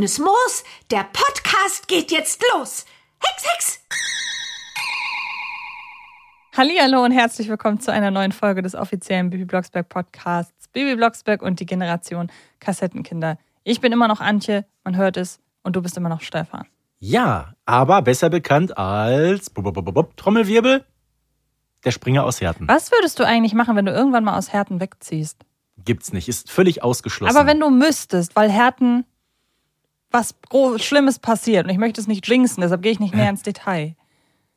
Grünes Moos, der Podcast geht jetzt los. Hex, Hex! Hallo und herzlich willkommen zu einer neuen Folge des offiziellen Bibi Blocksberg Podcasts Bibi Blocksberg und die Generation Kassettenkinder. Ich bin immer noch Antje, man hört es, und du bist immer noch Stefan. Ja, aber besser bekannt als Bub, Bub, Bub, Bub, Trommelwirbel, der Springer aus Herten. Was würdest du eigentlich machen, wenn du irgendwann mal aus Herten wegziehst? Gibt's nicht, ist völlig ausgeschlossen. Aber wenn du müsstest, weil Herten was Gro- Schlimmes passiert und ich möchte es nicht jinxen, deshalb gehe ich nicht mehr ins Detail.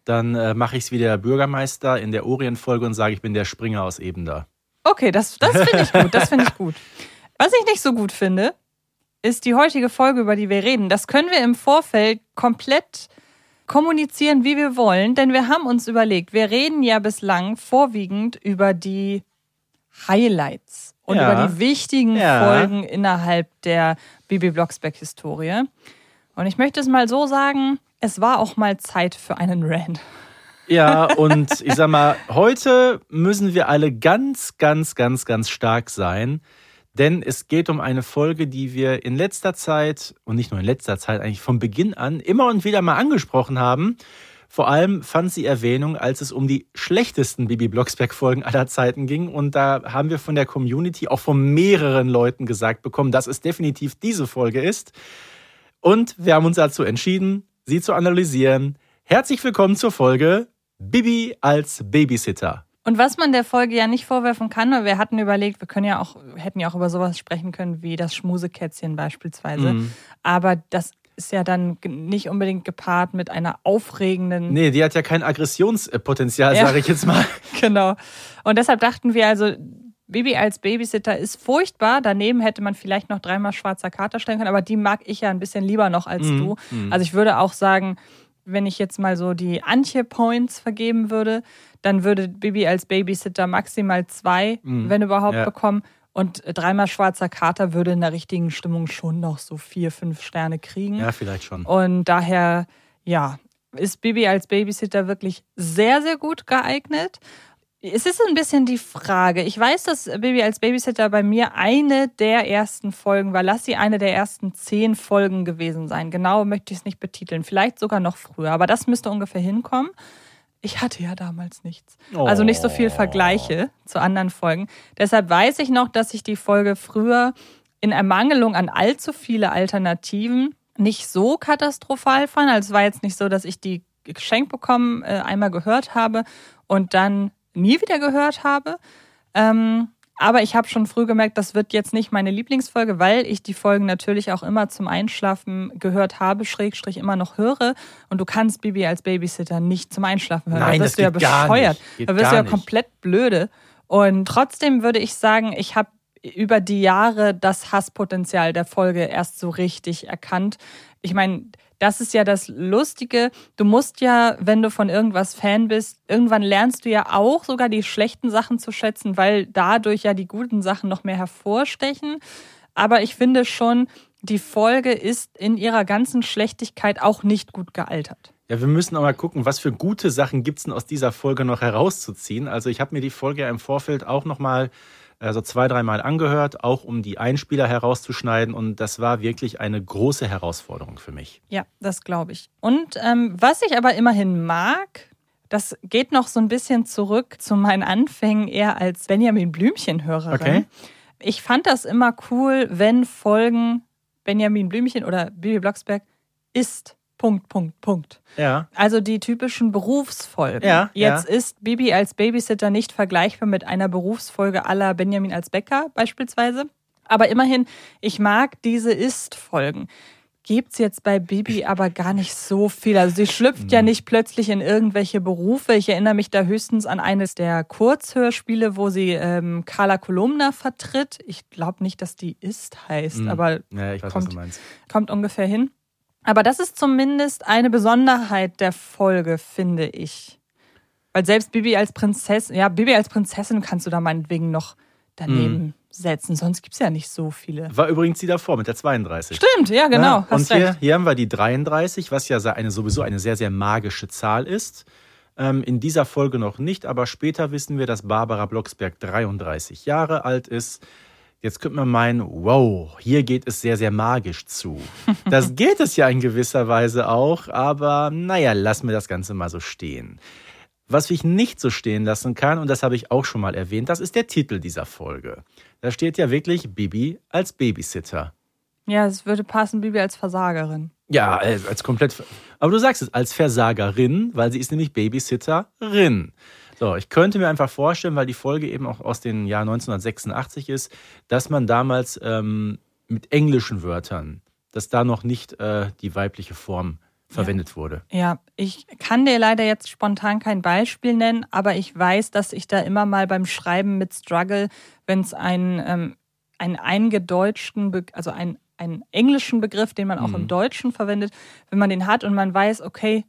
Dann äh, mache ich es wie der Bürgermeister in der Orientfolge und sage, ich bin der Springer aus Ebenda. Okay, das, das finde ich gut, das finde ich gut. Was ich nicht so gut finde, ist die heutige Folge, über die wir reden. Das können wir im Vorfeld komplett kommunizieren, wie wir wollen, denn wir haben uns überlegt, wir reden ja bislang vorwiegend über die Highlights und Ja. über die wichtigen Ja. Folgen innerhalb der Bibi Blocksberg-Historie. Und ich möchte es mal so sagen, es war auch mal Zeit für einen Rant. Ja, und ich sag mal, heute müssen wir alle ganz, ganz, ganz, ganz stark sein. Denn es geht um eine Folge, die wir in letzter Zeit, und nicht nur in letzter Zeit, eigentlich von Beginn an immer und wieder mal angesprochen haben. Vor allem fand sie Erwähnung, als es um die schlechtesten Bibi Blocksberg-Folgen aller Zeiten ging. Und da haben wir von der Community auch von mehreren Leuten gesagt bekommen, dass es definitiv diese Folge ist. Und wir haben uns dazu entschieden, sie zu analysieren. Herzlich willkommen zur Folge Bibi als Babysitter. Und was man der Folge ja nicht vorwerfen kann, weil wir hatten überlegt, wir können ja auch, hätten ja auch über sowas sprechen können, wie das Schmusekätzchen beispielsweise. Mhm. Aber das ist ja dann nicht unbedingt gepaart mit einer aufregenden. Nee, die hat ja kein Aggressionspotenzial, Ja. sage ich jetzt mal. Genau. Und deshalb dachten wir also, Bibi als Babysitter ist furchtbar. Daneben hätte man vielleicht noch dreimal schwarzer Kater stellen können, aber die mag ich ja ein bisschen lieber noch als Mhm, du. mhm. Also ich würde auch sagen, wenn ich jetzt mal so die Antje-Points vergeben würde, dann würde Bibi als Babysitter maximal zwei, Mhm. wenn überhaupt, Ja. bekommen. Und dreimal schwarzer Kater würde in der richtigen Stimmung schon noch so vier, fünf Sterne kriegen. Ja, vielleicht schon. Und daher, ja, ist Bibi als Babysitter wirklich sehr, sehr gut geeignet. Es ist ein bisschen die Frage. Ich weiß, dass Bibi als Babysitter bei mir eine der ersten Folgen war. Lass sie eine der ersten zehn Folgen gewesen sein. Genau möchte ich es nicht betiteln. Vielleicht sogar noch früher. Aber das müsste ungefähr hinkommen. Ich hatte ja damals nichts. Also nicht so viel Vergleiche zu anderen Folgen. Deshalb weiß ich noch, dass ich die Folge früher in Ermangelung an allzu viele Alternativen nicht so katastrophal fand. Also es war jetzt nicht so, dass ich die geschenkt bekommen, äh, einmal gehört habe und dann nie wieder gehört habe. Ähm, aber ich habe schon früh gemerkt, das wird jetzt nicht meine Lieblingsfolge, weil ich die Folgen natürlich auch immer zum Einschlafen gehört habe, Schrägstrich immer noch höre. Und du kannst Bibi als Babysitter nicht zum Einschlafen hören. Nein, da das wirst du ja bescheuert. Da wirst du ja komplett blöde. Und trotzdem würde ich sagen, ich habe über die Jahre das Hasspotenzial der Folge erst so richtig erkannt. Ich meine, das ist ja das Lustige. Du musst ja, wenn du von irgendwas Fan bist, irgendwann lernst du ja auch sogar die schlechten Sachen zu schätzen, weil dadurch ja die guten Sachen noch mehr hervorstechen. Aber ich finde schon, die Folge ist in ihrer ganzen Schlechtigkeit auch nicht gut gealtert. Ja, wir müssen auch mal gucken, was für gute Sachen gibt es denn aus dieser Folge noch herauszuziehen. Also ich habe mir die Folge ja im Vorfeld auch nochmal äh, so zwei, dreimal angehört, auch um die Einspieler herauszuschneiden. Und das war wirklich eine große Herausforderung für mich. Ja, das glaube ich. Und ähm, was ich aber immerhin mag, das geht noch so ein bisschen zurück zu meinen Anfängen eher als Benjamin Blümchen-Hörerin. Okay. Ich fand das immer cool, wenn Folgen Benjamin Blümchen oder Bibi Blocksberg ist. Punkt, Punkt, Punkt. Ja. Also die typischen Berufsfolgen. Ja, Jetzt ja. ist Bibi als Babysitter nicht vergleichbar mit einer Berufsfolge aller Benjamin als Bäcker beispielsweise. Aber immerhin, ich mag diese Ist-Folgen. Gibt's jetzt bei Bibi aber gar nicht so viel. Also sie schlüpft ja nicht plötzlich in irgendwelche Berufe. Ich erinnere mich da höchstens an eines der Kurzhörspiele, wo sie ähm, Carla Kolumna vertritt. Ich glaube nicht, dass die Ist heißt, Mhm. aber Ja, weiß, Kommt. kommt ungefähr hin. Aber das ist zumindest eine Besonderheit der Folge, finde ich. Weil selbst Bibi als Prinzessin, ja, Bibi als Prinzessin kannst du da meinetwegen noch daneben Mhm. setzen. Sonst gibt es ja nicht so viele. War übrigens die davor mit der 32. Stimmt, ja, genau. Hast und hier, hier haben wir die 33, was ja eine, sowieso eine sehr, sehr magische Zahl ist. Ähm, in dieser Folge noch nicht, aber später wissen wir, dass Barbara Blocksberg 33 Jahre alt ist. Jetzt könnte man meinen, wow, hier geht es sehr, sehr magisch zu. Das geht es ja in gewisser Weise auch, aber naja, lassen wir das Ganze mal so stehen. Was ich nicht so stehen lassen kann, und das habe ich auch schon mal erwähnt, das ist der Titel dieser Folge. Da steht ja wirklich Bibi als Babysitter. Ja, es würde passen, Bibi als Versagerin. Ja, als, als komplett. Aber du sagst es als Versagerin, weil sie ist nämlich Babysitterin. So, ich könnte mir einfach vorstellen, weil die Folge eben auch aus dem Jahr 1986 ist, dass man damals ähm, mit englischen Wörtern, dass da noch nicht äh, die weibliche Form verwendet ja. wurde. Ja, ich kann dir leider jetzt spontan kein Beispiel nennen, aber ich weiß, dass ich da immer mal beim Schreiben mit Struggle, wenn es einen, ähm, einen eingedeutschten, Be also einen, einen englischen Begriff, den man auch mhm. im Deutschen verwendet, wenn man den hat und man weiß, okay,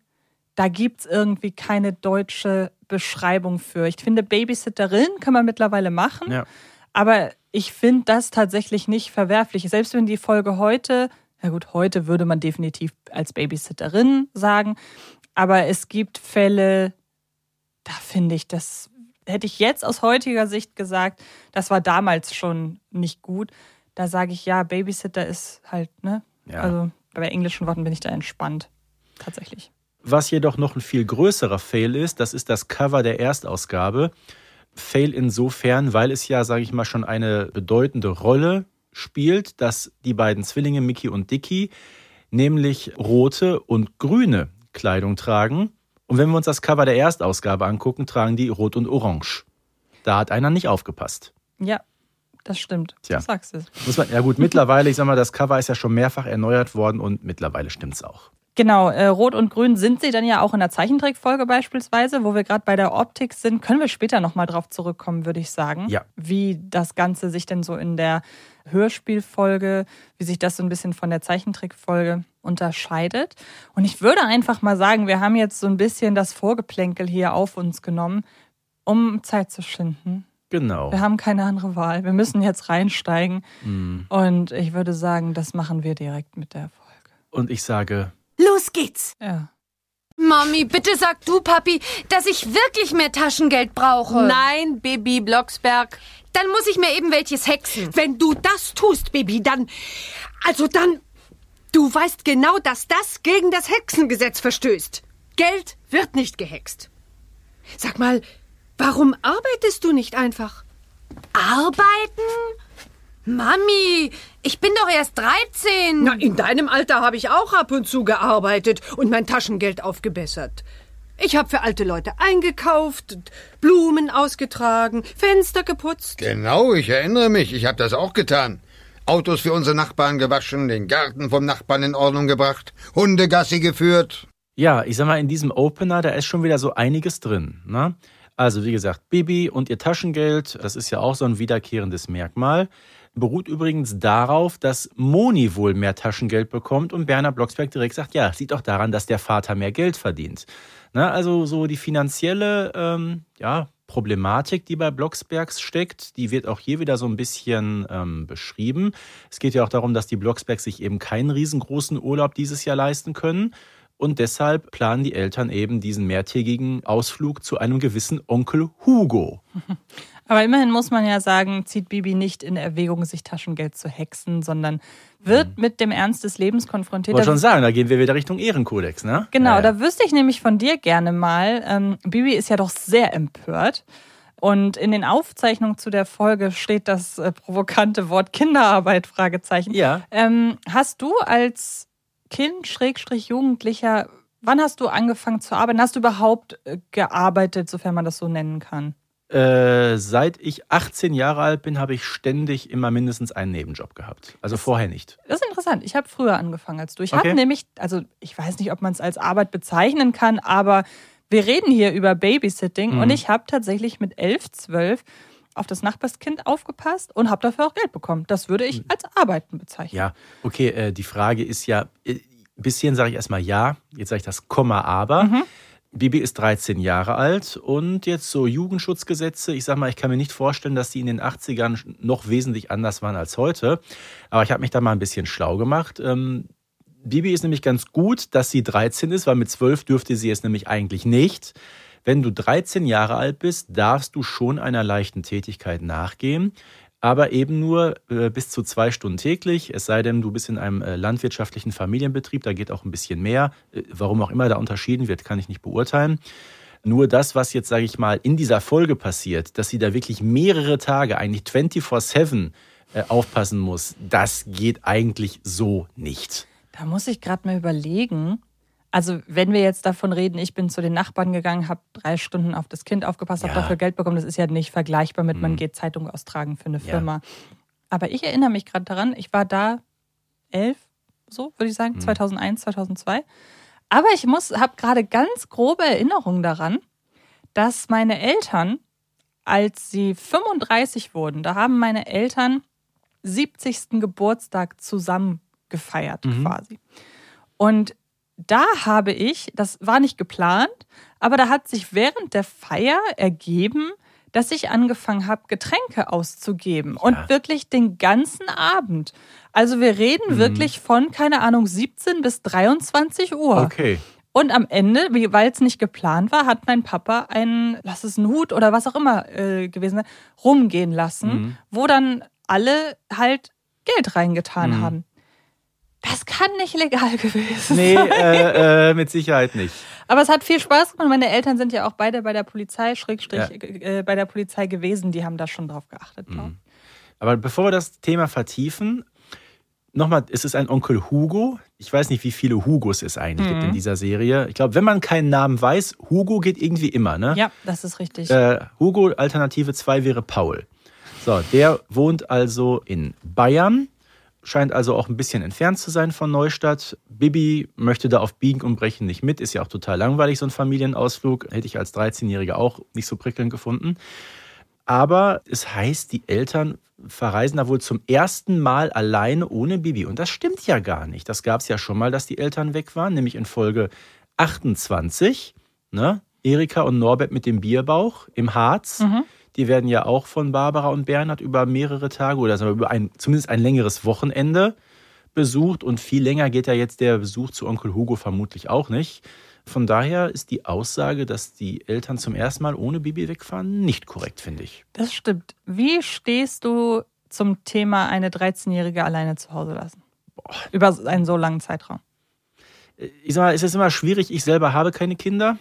da gibt es irgendwie keine deutsche Beschreibung für. Ich finde, Babysitterin kann man mittlerweile machen, ja. aber ich finde das tatsächlich nicht verwerflich. Selbst wenn die Folge heute, na gut, heute würde man definitiv als Babysitterin sagen, aber es gibt Fälle, da finde ich, das hätte ich jetzt aus heutiger Sicht gesagt, das war damals schon nicht gut. Da sage ich ja, Babysitter ist halt, ne? Ja. Also bei englischen Worten bin ich da entspannt. Tatsächlich. Was jedoch noch ein viel größerer Fail ist, das ist das Cover der Erstausgabe. Fail insofern, weil es ja, sage ich mal, schon eine bedeutende Rolle spielt, dass die beiden Zwillinge Mickey und Dicky nämlich rote und grüne Kleidung tragen. Und wenn wir uns das Cover der Erstausgabe angucken, tragen die rot und orange. Da hat einer nicht aufgepasst. Ja, das stimmt. Tja. Du sagst es. Muss man, ja gut, mittlerweile, ich sag mal, das Cover ist ja schon mehrfach erneuert worden und mittlerweile stimmt es auch. Genau, äh, Rot und Grün sind sie dann ja auch in der Zeichentrickfolge beispielsweise, wo wir gerade bei der Optik sind. Können wir später nochmal drauf zurückkommen, würde ich sagen. Ja. Wie das Ganze sich denn so in der Hörspielfolge, wie sich das so ein bisschen von der Zeichentrickfolge unterscheidet. Und ich würde einfach mal sagen, wir haben jetzt so ein bisschen das Vorgeplänkel hier auf uns genommen, um Zeit zu schinden. Genau. Wir haben keine andere Wahl. Wir müssen jetzt reinsteigen. Mhm. Und ich würde sagen, das machen wir direkt mit der Folge. Und ich sage, Los geht's. Ja. Mami, bitte sag du, Papi, dass ich wirklich mehr Taschengeld brauche. Nein, Baby Blocksberg. Dann muss ich mir eben welches hexen. Wenn du das tust, Baby, dann. Also dann. Du weißt genau, dass das gegen das Hexengesetz verstößt. Geld wird nicht gehext. Sag mal, warum arbeitest du nicht einfach? Arbeiten? Mami, ich bin doch erst 13. Na, in deinem Alter habe ich auch ab und zu gearbeitet und mein Taschengeld aufgebessert. Ich habe für alte Leute eingekauft, Blumen ausgetragen, Fenster geputzt. Genau, ich erinnere mich, ich habe das auch getan. Autos für unsere Nachbarn gewaschen, den Garten vom Nachbarn in Ordnung gebracht, Hundegassi geführt. Ja, ich sag mal, in diesem Opener, da ist schon wieder so einiges drin. Ne? Also, wie gesagt, Bibi und ihr Taschengeld, das ist ja auch so ein wiederkehrendes Merkmal beruht übrigens darauf, dass Moni wohl mehr Taschengeld bekommt und Berner Blocksberg direkt sagt, ja, sieht doch daran, dass der Vater mehr Geld verdient. Na, also so die finanzielle ähm, ja, Problematik, die bei Blocksbergs steckt, die wird auch hier wieder so ein bisschen ähm, beschrieben. Es geht ja auch darum, dass die Blocksbergs sich eben keinen riesengroßen Urlaub dieses Jahr leisten können. Und deshalb planen die Eltern eben diesen mehrtägigen Ausflug zu einem gewissen Onkel Hugo. Aber immerhin muss man ja sagen, zieht Bibi nicht in Erwägung, sich Taschengeld zu hexen, sondern wird mhm. mit dem Ernst des Lebens konfrontiert. Ich wollte schon sagen, da gehen wir wieder Richtung Ehrenkodex, ne? Genau, ja, ja. da wüsste ich nämlich von dir gerne mal. Ähm, Bibi ist ja doch sehr empört. Und in den Aufzeichnungen zu der Folge steht das äh, provokante Wort Kinderarbeit, Fragezeichen. Ja. Ähm, hast du als Kind, Schrägstrich Jugendlicher, wann hast du angefangen zu arbeiten? Hast du überhaupt äh, gearbeitet, sofern man das so nennen kann? Äh, seit ich 18 Jahre alt bin, habe ich ständig immer mindestens einen Nebenjob gehabt. Also vorher nicht. Das ist interessant. Ich habe früher angefangen als du. Ich okay. habe nämlich, also ich weiß nicht, ob man es als Arbeit bezeichnen kann, aber wir reden hier über Babysitting mhm. und ich habe tatsächlich mit 11, 12 auf das Nachbarskind aufgepasst und habe dafür auch Geld bekommen. Das würde ich als Arbeiten bezeichnen. Ja, okay, äh, die Frage ist ja, äh, bis hierhin sage ich erstmal ja, jetzt sage ich das Komma aber. Mhm. Bibi ist 13 Jahre alt und jetzt so Jugendschutzgesetze. Ich sag mal, ich kann mir nicht vorstellen, dass die in den 80ern noch wesentlich anders waren als heute. Aber ich habe mich da mal ein bisschen schlau gemacht. Ähm, Bibi ist nämlich ganz gut, dass sie 13 ist, weil mit 12 dürfte sie es nämlich eigentlich nicht. Wenn du 13 Jahre alt bist, darfst du schon einer leichten Tätigkeit nachgehen. Aber eben nur äh, bis zu zwei Stunden täglich. Es sei denn, du bist in einem äh, landwirtschaftlichen Familienbetrieb, da geht auch ein bisschen mehr. Äh, warum auch immer da unterschieden wird, kann ich nicht beurteilen. Nur das, was jetzt, sage ich mal, in dieser Folge passiert, dass sie da wirklich mehrere Tage, eigentlich 24-7 äh, aufpassen muss, das geht eigentlich so nicht. Da muss ich gerade mal überlegen. Also, wenn wir jetzt davon reden, ich bin zu den Nachbarn gegangen, habe drei Stunden auf das Kind aufgepasst, habe Ja. dafür Geld bekommen, das ist ja nicht vergleichbar mit, man Mhm. geht Zeitung austragen für eine Ja. Firma. Aber ich erinnere mich gerade daran, ich war da elf, so würde ich Mhm. sagen, 2001, 2002. Aber ich muss, habe gerade ganz grobe Erinnerungen daran, dass meine Eltern, als sie 35 wurden, da haben meine Eltern 70. Geburtstag zusammen gefeiert Mhm. quasi. Und da habe ich, das war nicht geplant, aber da hat sich während der Feier ergeben, dass ich angefangen habe, Getränke auszugeben. Und wirklich den ganzen Abend. Also wir reden Mhm. wirklich von, keine Ahnung, 17 bis 23 Uhr. Okay. Und am Ende, weil es nicht geplant war, hat mein Papa einen, lass es ein Hut oder was auch immer äh, gewesen rumgehen lassen, Mhm. wo dann alle halt Geld reingetan Mhm. haben. Das kann nicht legal gewesen Nee, sein. äh, äh, mit Sicherheit nicht. Aber es hat viel Spaß gemacht. Meine Eltern sind ja auch beide bei der Polizei, Schrägstrich, Ja. äh, bei der Polizei gewesen. Die haben da schon drauf geachtet. glaub ich. Aber bevor wir das Thema vertiefen, nochmal, es ist ein Onkel Hugo. Ich weiß nicht, wie viele Hugos es eigentlich gibt in dieser Serie. Ich glaube, wenn man keinen Namen weiß, Hugo geht irgendwie immer, ne? Ja, das ist richtig. Äh, Hugo, Alternative 2 wäre Paul. So, der wohnt also in Bayern, scheint also auch ein bisschen entfernt zu sein von Neustadt. Bibi möchte da auf Biegen und Brechen nicht mit, ist ja auch total langweilig, so ein Familienausflug. Hätte ich als 13-Jähriger auch nicht so prickelnd gefunden. Aber es heißt, die Eltern verreisen da wohl zum ersten Mal alleine ohne Bibi. Und das stimmt ja gar nicht. Das gab es ja schon mal, dass die Eltern weg waren, nämlich in Folge 28. Ne? Erika und Norbert mit dem Bierbauch im Harz. Die werden ja auch von Barbara und Bernhard über mehrere Tage oder über ein, zumindest ein längeres Wochenende besucht. Und viel länger geht ja jetzt der Besuch zu Onkel Hugo vermutlich auch nicht. Von daher ist die Aussage, dass die Eltern zum ersten Mal ohne Bibi wegfahren, nicht korrekt, finde ich. Das stimmt. Wie stehst du zum Thema eine 13-Jährige alleine zu Hause lassen? Über einen so langen Zeitraum. Ich sag mal, es ist immer schwierig. Ich selber habe keine Kinder.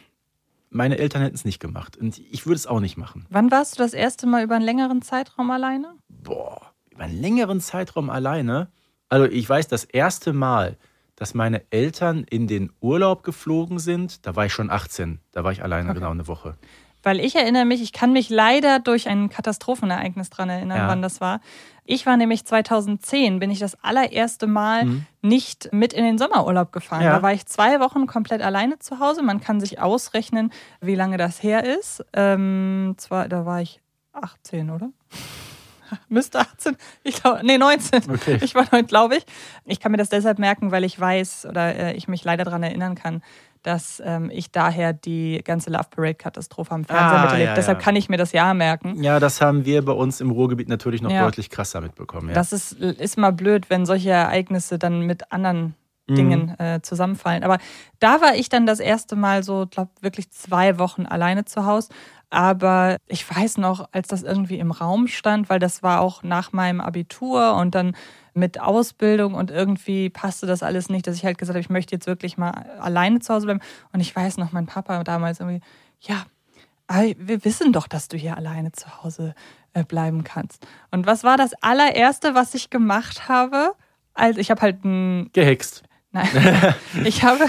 Meine Eltern hätten es nicht gemacht. Und ich würde es auch nicht machen. Wann warst du das erste Mal über einen längeren Zeitraum alleine? Boah, über einen längeren Zeitraum alleine. Also ich weiß, das erste Mal, dass meine Eltern in den Urlaub geflogen sind, da war ich schon 18. Da war ich alleine genau eine Woche. Weil ich erinnere mich, ich kann mich leider durch ein Katastrophenereignis dran erinnern, Ja. wann das war. Ich war nämlich 2010, bin ich das allererste Mal nicht mit in den Sommerurlaub gefahren. Mhm. Ja. Da war ich zwei Wochen komplett alleine zu Hause. Man kann sich ausrechnen, wie lange das her ist. Ähm, zwar, da war ich 18, oder? Müsste 18, ich glaube, nee, 19. Okay. Ich war 9, glaube ich. Ich kann mir das deshalb merken, weil ich weiß oder äh, ich mich leider daran erinnern kann, dass ähm, ich daher die ganze Love Parade-Katastrophe am Fernseher Ah, miterlebt. ja, Deshalb ja. kann ich mir das Jahr merken. Ja, das haben wir bei uns im Ruhrgebiet natürlich noch Ja. deutlich krasser mitbekommen. Ja. Das ist, ist mal blöd, wenn solche Ereignisse dann mit anderen Mhm. Dingen äh, zusammenfallen. Aber da war ich dann das erste Mal so, glaube wirklich zwei Wochen alleine zu Hause. Aber ich weiß noch, als das irgendwie im Raum stand, weil das war auch nach meinem Abitur und dann mit Ausbildung und irgendwie passte das alles nicht, dass ich halt gesagt habe, ich möchte jetzt wirklich mal alleine zu Hause bleiben. Und ich weiß noch, mein Papa damals irgendwie, ja, wir wissen doch, dass du hier alleine zu Hause äh, bleiben kannst. Und was war das allererste, was ich gemacht habe? Also ich habe halt ein, Gehext. nein, ich habe,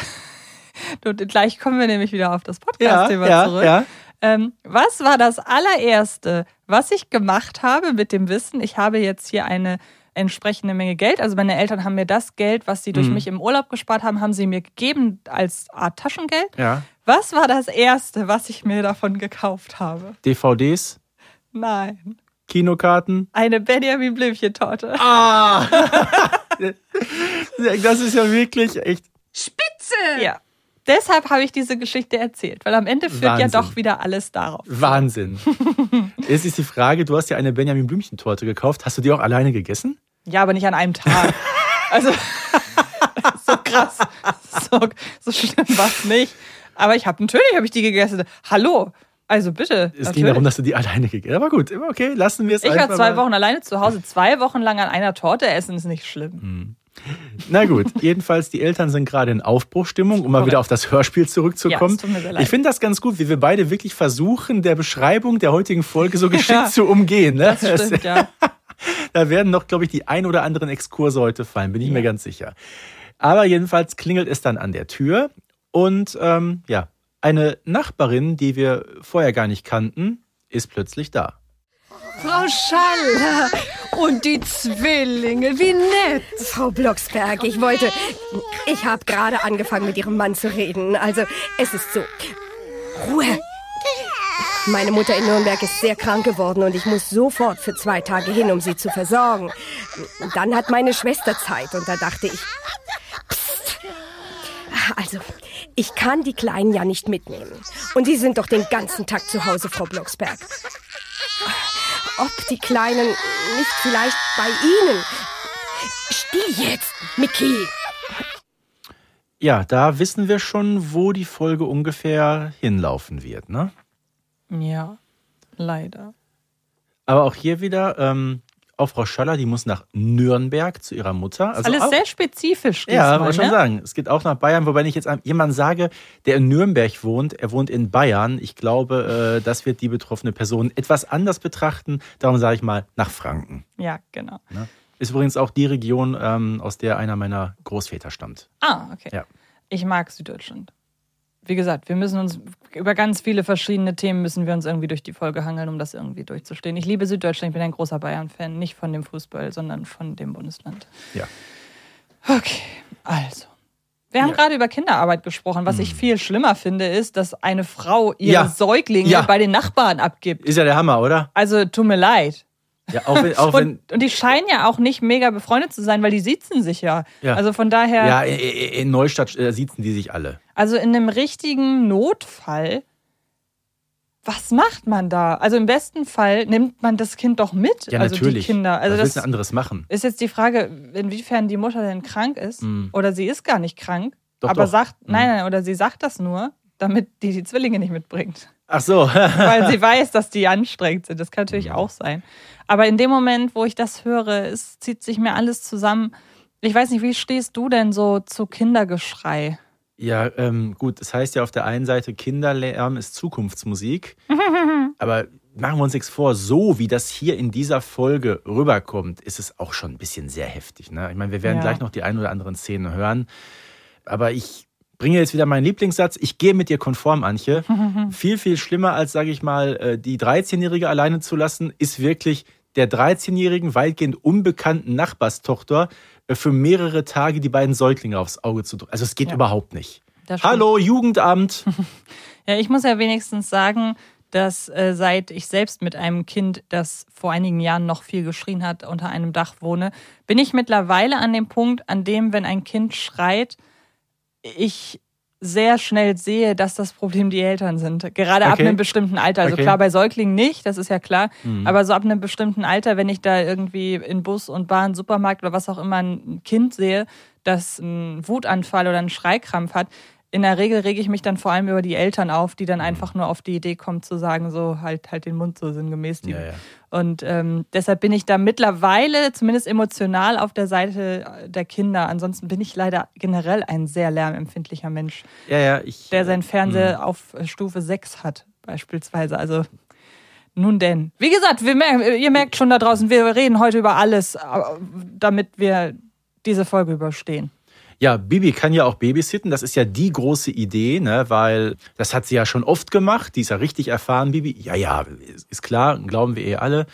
du, gleich kommen wir nämlich wieder auf das Ja, Podcast-Thema ja, zurück. ja. Ähm, was war das allererste, was ich gemacht habe mit dem Wissen, ich habe jetzt hier eine entsprechende Menge Geld. Also meine Eltern haben mir das Geld, was sie durch Mhm. mich im Urlaub gespart haben, haben sie mir gegeben als Art Taschengeld. Ja. Was war das erste, was ich mir davon gekauft habe? DVDs, Nein. Kinokarten. Eine Benjamin Blümchen-Torte. Ah! das ist ja wirklich echt. Ja. Deshalb habe ich diese Geschichte erzählt, weil am Ende führt Wahnsinn. ja doch wieder alles darauf. Wahnsinn. Jetzt ist die Frage, du hast ja eine Benjamin Blümchen-Torte gekauft. Hast du die auch alleine gegessen? Ja, aber nicht an einem Tag. Also, so krass. So, so schlimm war es nicht. Aber ich habe natürlich habe ich die gegessen. Hallo. Also bitte. Es ging natürlich. darum, dass du die alleine gegessen hast. Aber gut, okay, lassen wir es ich einfach war zwei mal. Wochen alleine zu Hause. Zwei Wochen lang an einer Torte essen ist nicht schlimm. Na gut, jedenfalls, die Eltern sind gerade in Aufbruchstimmung, um mal wieder auf das Hörspiel zurückzukommen. Ja, ich finde das ganz gut, wie wir beide wirklich versuchen, der Beschreibung der heutigen Folge so geschickt Ja. zu umgehen. Ne? Das stimmt, ja. Da werden noch, glaube ich, die ein oder anderen Exkurse heute fallen, bin ich mir ganz sicher. Aber jedenfalls klingelt es dann an der Tür und ähm, ja, eine Nachbarin, die wir vorher gar nicht kannten, ist plötzlich da. Frau Schaller und die Zwillinge, wie nett. Frau Blocksberg, ich wollte. Ich habe gerade angefangen, mit Ihrem Mann zu reden. Also, es ist so. Ruhe! Meine Mutter in Nürnberg ist sehr krank geworden und ich muss sofort für zwei Tage hin, um sie zu versorgen. Dann hat meine Schwester Zeit und da dachte ich. Psst. Also, ich kann die Kleinen ja nicht mitnehmen. Und Sie sind doch den ganzen Tag zu Hause, Frau Blocksberg. Ob die Kleinen nicht vielleicht bei Ihnen. Still jetzt, Mickey! Ja, da wissen wir schon, wo die Folge ungefähr hinlaufen wird. Ne? Ja, leider. Aber auch hier wieder, ähm, auch Frau Schaller, die muss nach Nürnberg zu ihrer Mutter. Also Alles auch, sehr spezifisch Ja, diesmal, wollte schon ne? sagen. Es geht auch nach Bayern, wobei ich jetzt jemand sage, der in Nürnberg wohnt, er wohnt in Bayern. Ich glaube, äh, das wird die betroffene Person etwas anders betrachten. Darum sage ich mal nach Franken. Ja, genau. Ne? Ist übrigens auch die Region, ähm, aus der einer meiner Großväter stammt. Ah, okay. Ja. Ich mag Süddeutschland. Wie gesagt, wir müssen uns über ganz viele verschiedene Themen müssen wir uns irgendwie durch die Folge hangeln, um das irgendwie durchzustehen. Ich liebe Süddeutschland, ich bin ein großer Bayern-Fan, nicht von dem Fußball, sondern von dem Bundesland. Ja. Okay, also. Wir haben Ja. gerade über Kinderarbeit gesprochen. Was ich viel schlimmer finde, ist, dass eine Frau ihre Ja. Säuglinge Ja. bei den Nachbarn abgibt. Ist ja der Hammer, oder? Also, tut mir leid. Ja, auch wenn, auch wenn Und, und die scheinen ja auch nicht mega befreundet zu sein, weil die siezen sich ja. Ja. Also von daher. ja, in, in Neustadt äh, siezen die sich alle. Also in einem richtigen Notfall, was macht man da? Also im besten Fall nimmt man das Kind doch mit. Ja, also natürlich. die Kinder. Also Was willst das denn anderes machen? ist jetzt die Frage, inwiefern die Mutter denn krank ist. Mhm. Oder sie ist gar nicht krank. Doch, aber doch. sagt, Mhm. nein, nein, oder sie sagt das nur, damit die die Zwillinge nicht mitbringt. Ach so. Weil sie weiß, dass die anstrengend sind. Das kann natürlich Mhm. auch sein. Aber in dem Moment, wo ich das höre, es zieht sich mir alles zusammen. Ich weiß nicht, wie stehst du denn so zu Kindergeschrei? Ja, ähm, gut, das heißt ja auf der einen Seite, Kinderlärm ist Zukunftsmusik. aber machen wir uns nichts vor, so wie das hier in dieser Folge rüberkommt, ist es auch schon ein bisschen sehr heftig. Ne? Ich meine, wir werden Ja. gleich noch die ein oder anderen Szenen hören. Aber ich bringe jetzt wieder meinen Lieblingssatz. Ich gehe mit dir konform, Antje. viel, viel schlimmer als, sage ich mal, äh, die 13-Jährige alleine zu lassen, ist wirklich der 13-jährigen, weitgehend unbekannten Nachbarstochter für mehrere Tage die beiden Säuglinge aufs Auge zu drücken. Also es geht Ja. überhaupt nicht. Hallo, Jugendamt. Ja, ich muss ja wenigstens sagen, dass äh, seit ich selbst mit einem Kind, das vor einigen Jahren noch viel geschrien hat, unter einem Dach wohne, bin ich mittlerweile an dem Punkt, an dem, wenn ein Kind schreit, ich sehr schnell sehe, dass das Problem die Eltern sind. Gerade ab Okay. einem bestimmten Alter. Also Okay. klar, bei Säuglingen nicht, das ist ja klar. Mhm. Aber so ab einem bestimmten Alter, wenn ich da irgendwie in Bus und Bahn, Supermarkt oder was auch immer ein Kind sehe, das einen Wutanfall oder einen Schreikrampf hat, in der Regel rege ich mich dann vor allem über die Eltern auf, die dann Mhm. einfach nur auf die Idee kommen zu sagen, so halt halt den Mund so sinngemäß. Die. Ja, ja. Und ähm, deshalb bin ich da mittlerweile zumindest emotional auf der Seite der Kinder. Ansonsten bin ich leider generell ein sehr lärmempfindlicher Mensch, Ja, ja, ich. der seinen Mhm. Fernseher auf Stufe 6 hat, beispielsweise. Also nun denn. Wie gesagt, wir mer ihr merkt schon da draußen, wir reden heute über alles, äh, damit wir diese Folge überstehen. Ja, Bibi kann ja auch babysitten. Das ist ja die große Idee, ne? weil das hat sie ja schon oft gemacht. Die ist ja richtig erfahren, Bibi. Ja, ja, ist- klar, glauben wir eh alle.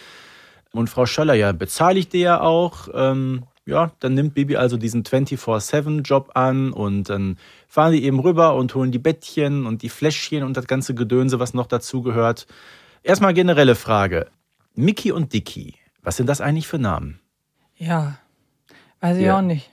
Und Frau Schöller, ja, bezahle ich dir ja auch. Ähm, ja, dann nimmt Bibi also diesen 24-7-Job an und dann fahren die eben rüber und holen die Bettchen und die Fläschchen und das ganze Gedönse, was noch dazu gehört. Erstmal generelle Frage. Mickey und Dicky, was sind das eigentlich für Namen? Ja, weiß ich Ja. auch nicht.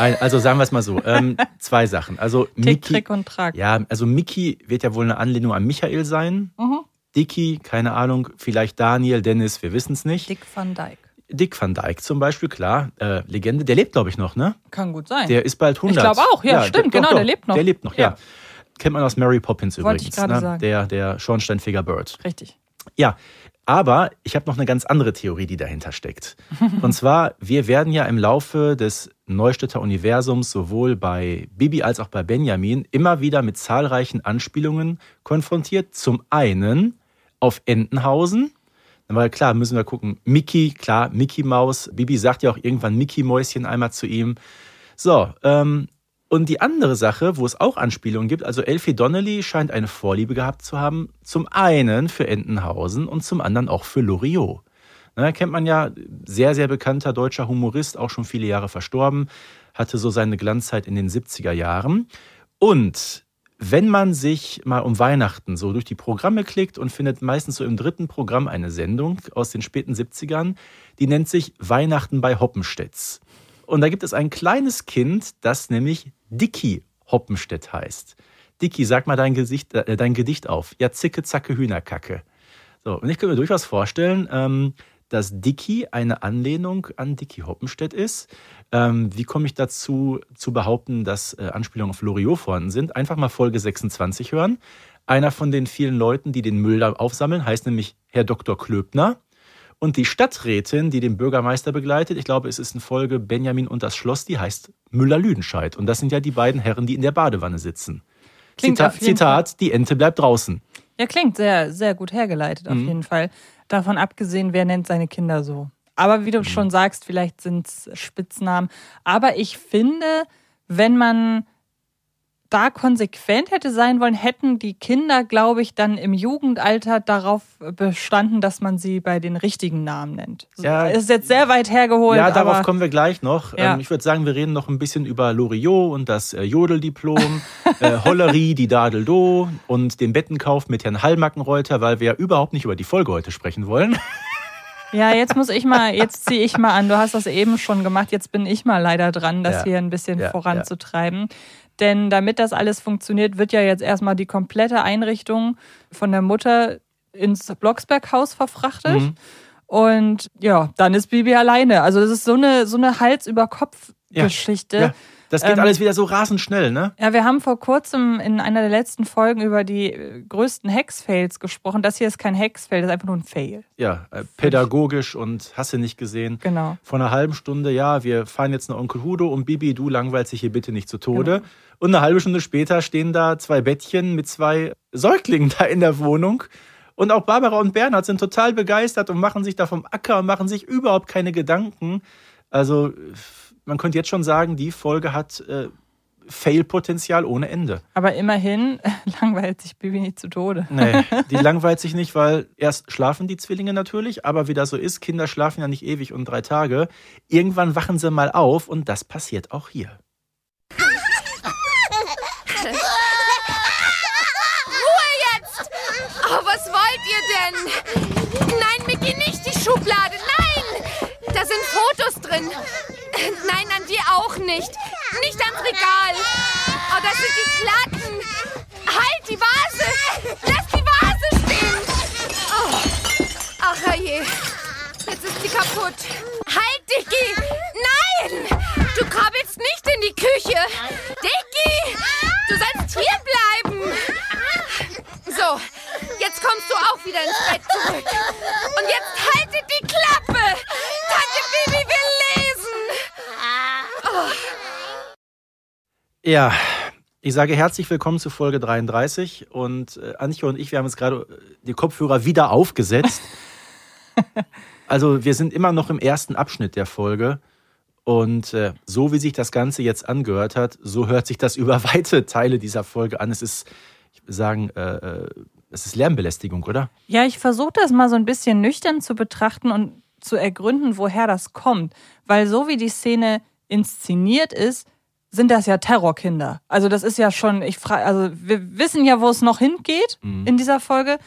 Also sagen wir es mal so. Ähm, zwei Sachen. Also Tick, Mickey, Trick und Track. ja, also Mickey wird ja wohl eine Anlehnung an Michael sein. Mhm. Dicky, keine Ahnung, vielleicht Daniel, Dennis, wir wissen es nicht. Dick. Dick van Dyke. van Dyke zum Beispiel, klar, äh, Legende. Der lebt, glaube ich, noch, ne? Kann gut sein. Der ist bald 100. Ich glaube auch, ja, stimmt, der, genau, der lebt noch. Der lebt noch, ja. Ja. Kennt man aus Mary Poppins Wollte übrigens. ich ne? sagen. Der, der Schornsteinfeger Bird. Richtig. Ja, aber ich habe noch eine ganz andere Theorie, die dahinter steckt. Und zwar, wir werden ja im Laufe des Neustädter Universums sowohl bei Bibi als auch bei Benjamin immer wieder mit zahlreichen Anspielungen konfrontiert. Zum einen auf Entenhausen. Weil klar, müssen wir gucken. Mickey, klar, Mickey Maus. Bibi sagt ja auch irgendwann Mickey Mäuschen einmal zu ihm. So, ähm, und die andere Sache, wo es auch Anspielungen gibt, also Elfie Donnelly scheint eine Vorliebe gehabt zu haben, zum einen für Entenhausen und zum anderen auch für Loriot. Na, kennt man ja, sehr, sehr bekannter deutscher Humorist, auch schon viele Jahre verstorben, hatte so seine Glanzzeit in den 70er Jahren. Und wenn man sich mal um Weihnachten so durch die Programme klickt und findet meistens so im dritten Programm eine Sendung aus den späten 70ern, die nennt sich Weihnachten bei Hoppenstedts. Und da gibt es ein kleines Kind, das nämlich Dicky Hoppenstedt heißt. Dicky, sag mal dein, Gesicht, äh, dein Gedicht auf. Ja, zicke, zacke, Hühnerkacke. So, und ich könnte mir durchaus vorstellen, ähm, dass Dicky eine Anlehnung an Dicky Hoppenstedt ist. Ähm, wie komme ich dazu, zu behaupten, dass äh, Anspielungen auf Loriot vorhanden sind? Einfach mal Folge 26 hören. Einer von den vielen Leuten, die den Müll da aufsammeln, heißt nämlich Herr Dr. Klöbner. Und die Stadträtin, die den Bürgermeister begleitet, ich glaube, es ist in Folge Benjamin und das Schloss, die heißt Müller-Lüdenscheid. Und das sind ja die beiden Herren, die in der Badewanne sitzen. Klingt Zita Zitat, die Ente bleibt draußen. Ja, klingt sehr, sehr gut hergeleitet auf Mhm. jeden Fall. Davon abgesehen, wer nennt seine Kinder so? Aber wie du schon sagst, vielleicht sind es Spitznamen. Aber ich finde, wenn man da konsequent hätte sein wollen, hätten die Kinder, glaube ich, dann im Jugendalter darauf bestanden, dass man sie bei den richtigen Namen nennt. So, Ja. ist jetzt sehr weit hergeholt. Ja, darauf aber kommen wir gleich noch. Ja. Ähm, ich würde sagen, wir reden noch ein bisschen über Loriot und das äh, Jodeldiplom, äh, Hollerie, die Dadeldo und den Bettenkauf mit Herrn Hallmackenreuter, weil wir ja überhaupt nicht über die Folge heute sprechen wollen. Ja, jetzt muss ich mal, jetzt ziehe ich mal an. Du hast das eben schon gemacht. Jetzt bin ich mal leider dran, das Ja. hier ein bisschen Ja, voranzutreiben. Denn damit das alles funktioniert, wird ja jetzt erstmal die komplette Einrichtung von der Mutter ins Blocksberghaus verfrachtet. Mhm. Und ja, dann ist Bibi alleine. Also das ist so eine, so eine Hals-über-Kopf-Geschichte. Ja, das geht Ähm, alles wieder so rasend schnell, ne? Ja, wir haben vor kurzem in einer der letzten Folgen über die äh, größten Hex-Fails gesprochen. Das hier ist kein Hex-Fail, das ist einfach nur ein Fail. Ja, äh, pädagogisch und hast du nicht gesehen. Genau. Vor einer halben Stunde, ja, wir fahren jetzt nach Onkel Hudo und Bibi, du langweilst dich hier bitte nicht zu Tode. Genau. Und eine halbe Stunde später stehen da zwei Bettchen mit zwei Säuglingen da in der Wohnung. Und auch Barbara und Bernhard sind total begeistert und machen sich da vom Acker und machen sich überhaupt keine Gedanken. Also, man könnte jetzt schon sagen, die Folge hat äh, Fail-Potenzial ohne Ende. Aber immerhin langweilt sich Bibi nicht zu Tode. Nee, die langweilt sich nicht, weil erst schlafen die Zwillinge natürlich, aber wie das so ist, Kinder schlafen ja nicht ewig und drei Tage. Irgendwann wachen sie mal auf und das passiert auch hier. Oh, was wollt ihr denn? Nein, Mickey, nicht die Schublade. Nein! Da sind Fotos drin. Nein, an die auch nicht. Nicht ans Regal. Oh, das sind die Platten. Halt, die Vase! Lass die Vase stehen! Oh. Ach, herrje. Jetzt ist sie kaputt. Halt, Dicky! Nein! Du krabbelst nicht in die Küche. Dicky! Du sollst hier bleiben. So, jetzt kommst du auch wieder ins Bett zurück. Und jetzt haltet die Klappe! Tante Bibi will! Ja, ich sage herzlich willkommen zu Folge 33 und äh, Antje und ich, wir haben jetzt gerade äh, die Kopfhörer wieder aufgesetzt. also wir sind immer noch im ersten Abschnitt der Folge und äh, so wie sich das Ganze jetzt angehört hat, so hört sich das über weite Teile dieser Folge an. Es ist, ich würde sagen, äh, äh, es ist Lärmbelästigung, oder? Ja, ich versuche das mal so ein bisschen nüchtern zu betrachten und zu ergründen, woher das kommt. Weil so wie die Szene inszeniert ist, sind das ja Terrorkinder. Also das ist ja schon, ich frage, also wir wissen ja, wo es noch hingeht in dieser Folge,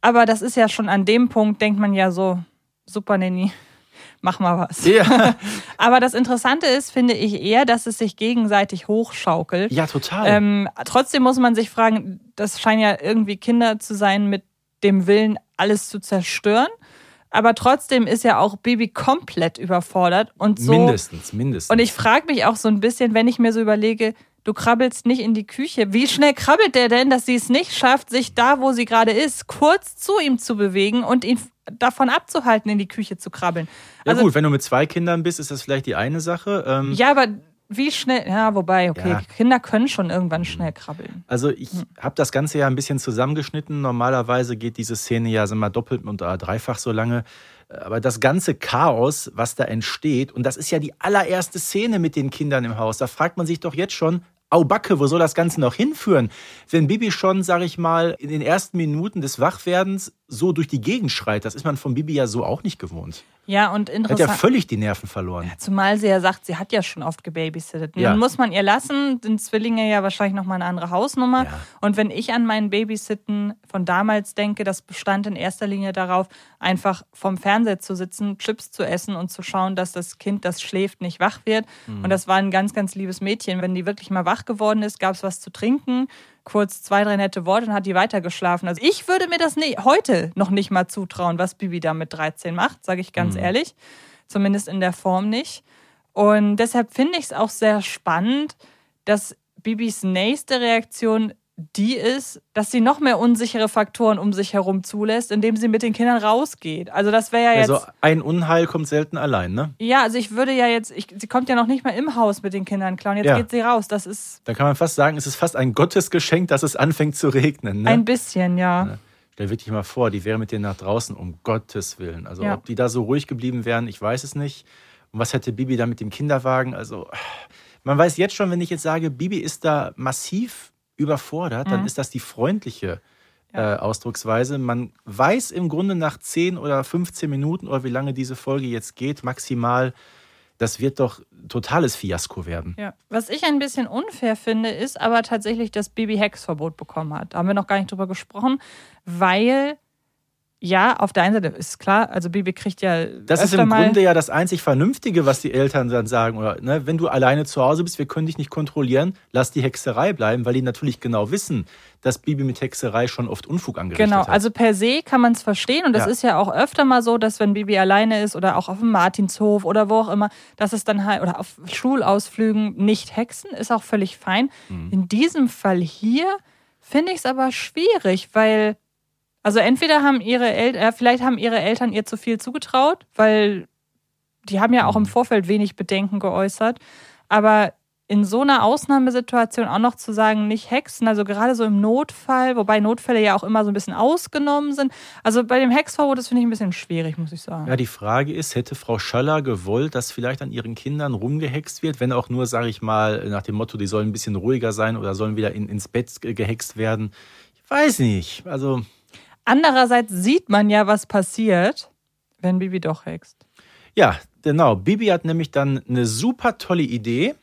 aber das ist ja schon an dem Punkt, denkt man ja so, super Nanny, mach mal was. Ja, Aber das Interessante ist, finde ich eher, dass es sich gegenseitig hochschaukelt. ja total. Ähm, trotzdem muss man sich fragen, das scheinen ja irgendwie Kinder zu sein mit dem Willen, alles zu zerstören. Aber trotzdem ist ja auch Bibi komplett überfordert und so. mindestens, mindestens. Und ich frage mich auch so ein bisschen, wenn ich mir so überlege, du krabbelst nicht in die Küche. Wie schnell krabbelt der denn, dass sie es nicht schafft, sich da, wo sie gerade ist, kurz zu ihm zu bewegen und ihn davon abzuhalten, in die Küche zu krabbeln? Ja Also- gut, wenn du mit zwei Kindern bist, ist das vielleicht die eine Sache. Ähm, Ja, aber wie schnell, ja, wobei, okay, Ja. Kinder können schon irgendwann schnell krabbeln. Also ich habe das Ganze ja ein bisschen zusammengeschnitten. Normalerweise geht diese Szene ja mal, doppelt und äh, dreifach so lange. Aber das ganze Chaos, was da entsteht, und das ist ja die allererste Szene mit den Kindern im Haus, da fragt man sich doch jetzt schon, au Backe, wo soll das Ganze noch hinführen? Wenn Bibi schon, sag ich mal, in den ersten Minuten des Wachwerdens so durch die Gegend schreit, das ist man von Bibi ja so auch nicht gewohnt. Ja, und Hat ja interessant. völlig die Nerven verloren. Zumal sie ja sagt, sie hat ja schon oft gebabysittet. Ja. Dann muss man ihr lassen, sind Zwillinge ja wahrscheinlich nochmal eine andere Hausnummer. Ja. Und wenn ich an meinen Babysitten von damals denke, das bestand in erster Linie darauf, einfach vom Fernseher zu sitzen, Chips zu essen und zu schauen, dass das Kind, das schläft, nicht wach wird. Mhm. Und das war ein ganz, ganz liebes Mädchen. Wenn die wirklich mal wach geworden ist, gab es was zu trinken, kurz zwei, drei nette Worte und hat die weitergeschlafen. Also ich würde mir das nie, heute noch nicht mal zutrauen, was Bibi da mit 13 macht, sage ich ganz ehrlich. Zumindest in der Form nicht. Und deshalb finde ich es auch sehr spannend, dass Bibis nächste Reaktion die ist, dass sie noch mehr unsichere Faktoren um sich herum zulässt, indem sie mit den Kindern rausgeht. Also das wäre ja jetzt. Also ein Unheil kommt selten allein, ne? ja, also ich würde ja jetzt, ich, sie kommt ja noch nicht mal im Haus mit den Kindern klar und jetzt Ja. geht sie raus. Das ist Da kann man fast sagen, es ist fast ein Gottesgeschenk, dass es anfängt zu regnen. Ne? ein bisschen, ja. Stell wirklich mal vor, die wäre mit denen nach draußen, um Gottes Willen. Also Ja. ob die da so ruhig geblieben wären, ich weiß es nicht. Und was hätte Bibi da mit dem Kinderwagen? Also man weiß jetzt schon, wenn ich jetzt sage, Bibi ist da massiv überfordert, dann ist das die freundliche Mhm. Ja. äh, Ausdrucksweise. Man weiß im Grunde nach 10 oder 15 Minuten oder wie lange diese Folge jetzt geht, maximal, das wird doch totales Fiasko werden. Ja. Was ich ein bisschen unfair finde, ist aber tatsächlich, dass Bibi Hexverbot bekommen hat. Da haben wir noch gar nicht drüber gesprochen, weil ja, auf der einen Seite ist klar, also Bibi kriegt ja Das ist im Grunde ja das einzig Vernünftige, was die Eltern dann sagen. Oder, ne, wenn du alleine zu Hause bist, wir können dich nicht kontrollieren, lass die Hexerei bleiben, weil die natürlich genau wissen, dass Bibi mit Hexerei schon oft Unfug angerichtet Genau, hat. also per se kann man es verstehen und es Ja. ist ja auch öfter mal so, dass wenn Bibi alleine ist oder auch auf dem Martinshof oder wo auch immer, dass es dann halt oder auf Schulausflügen nicht hexen, ist auch völlig fein. Mhm. In diesem Fall hier finde ich es aber schwierig, weil also entweder haben ihre Eltern, äh, vielleicht haben ihre Eltern ihr zu viel zugetraut, weil die haben ja auch Mhm. im Vorfeld wenig Bedenken geäußert, aber in so einer Ausnahmesituation auch noch zu sagen, nicht hexen, also gerade so im Notfall, wobei Notfälle ja auch immer so ein bisschen ausgenommen sind. Also bei dem Hexverbot, das finde ich ein bisschen schwierig, muss ich sagen. Ja, die Frage ist, hätte Frau Schöller gewollt, dass vielleicht an ihren Kindern rumgehext wird, wenn auch nur, sage ich mal, nach dem Motto, die sollen ein bisschen ruhiger sein oder sollen wieder in, ins Bett ge- gehext werden? Ich weiß nicht. Also, Andererseits sieht man ja, was passiert, wenn Bibi doch hext. ja, genau. Bibi hat nämlich dann eine super tolle Idee.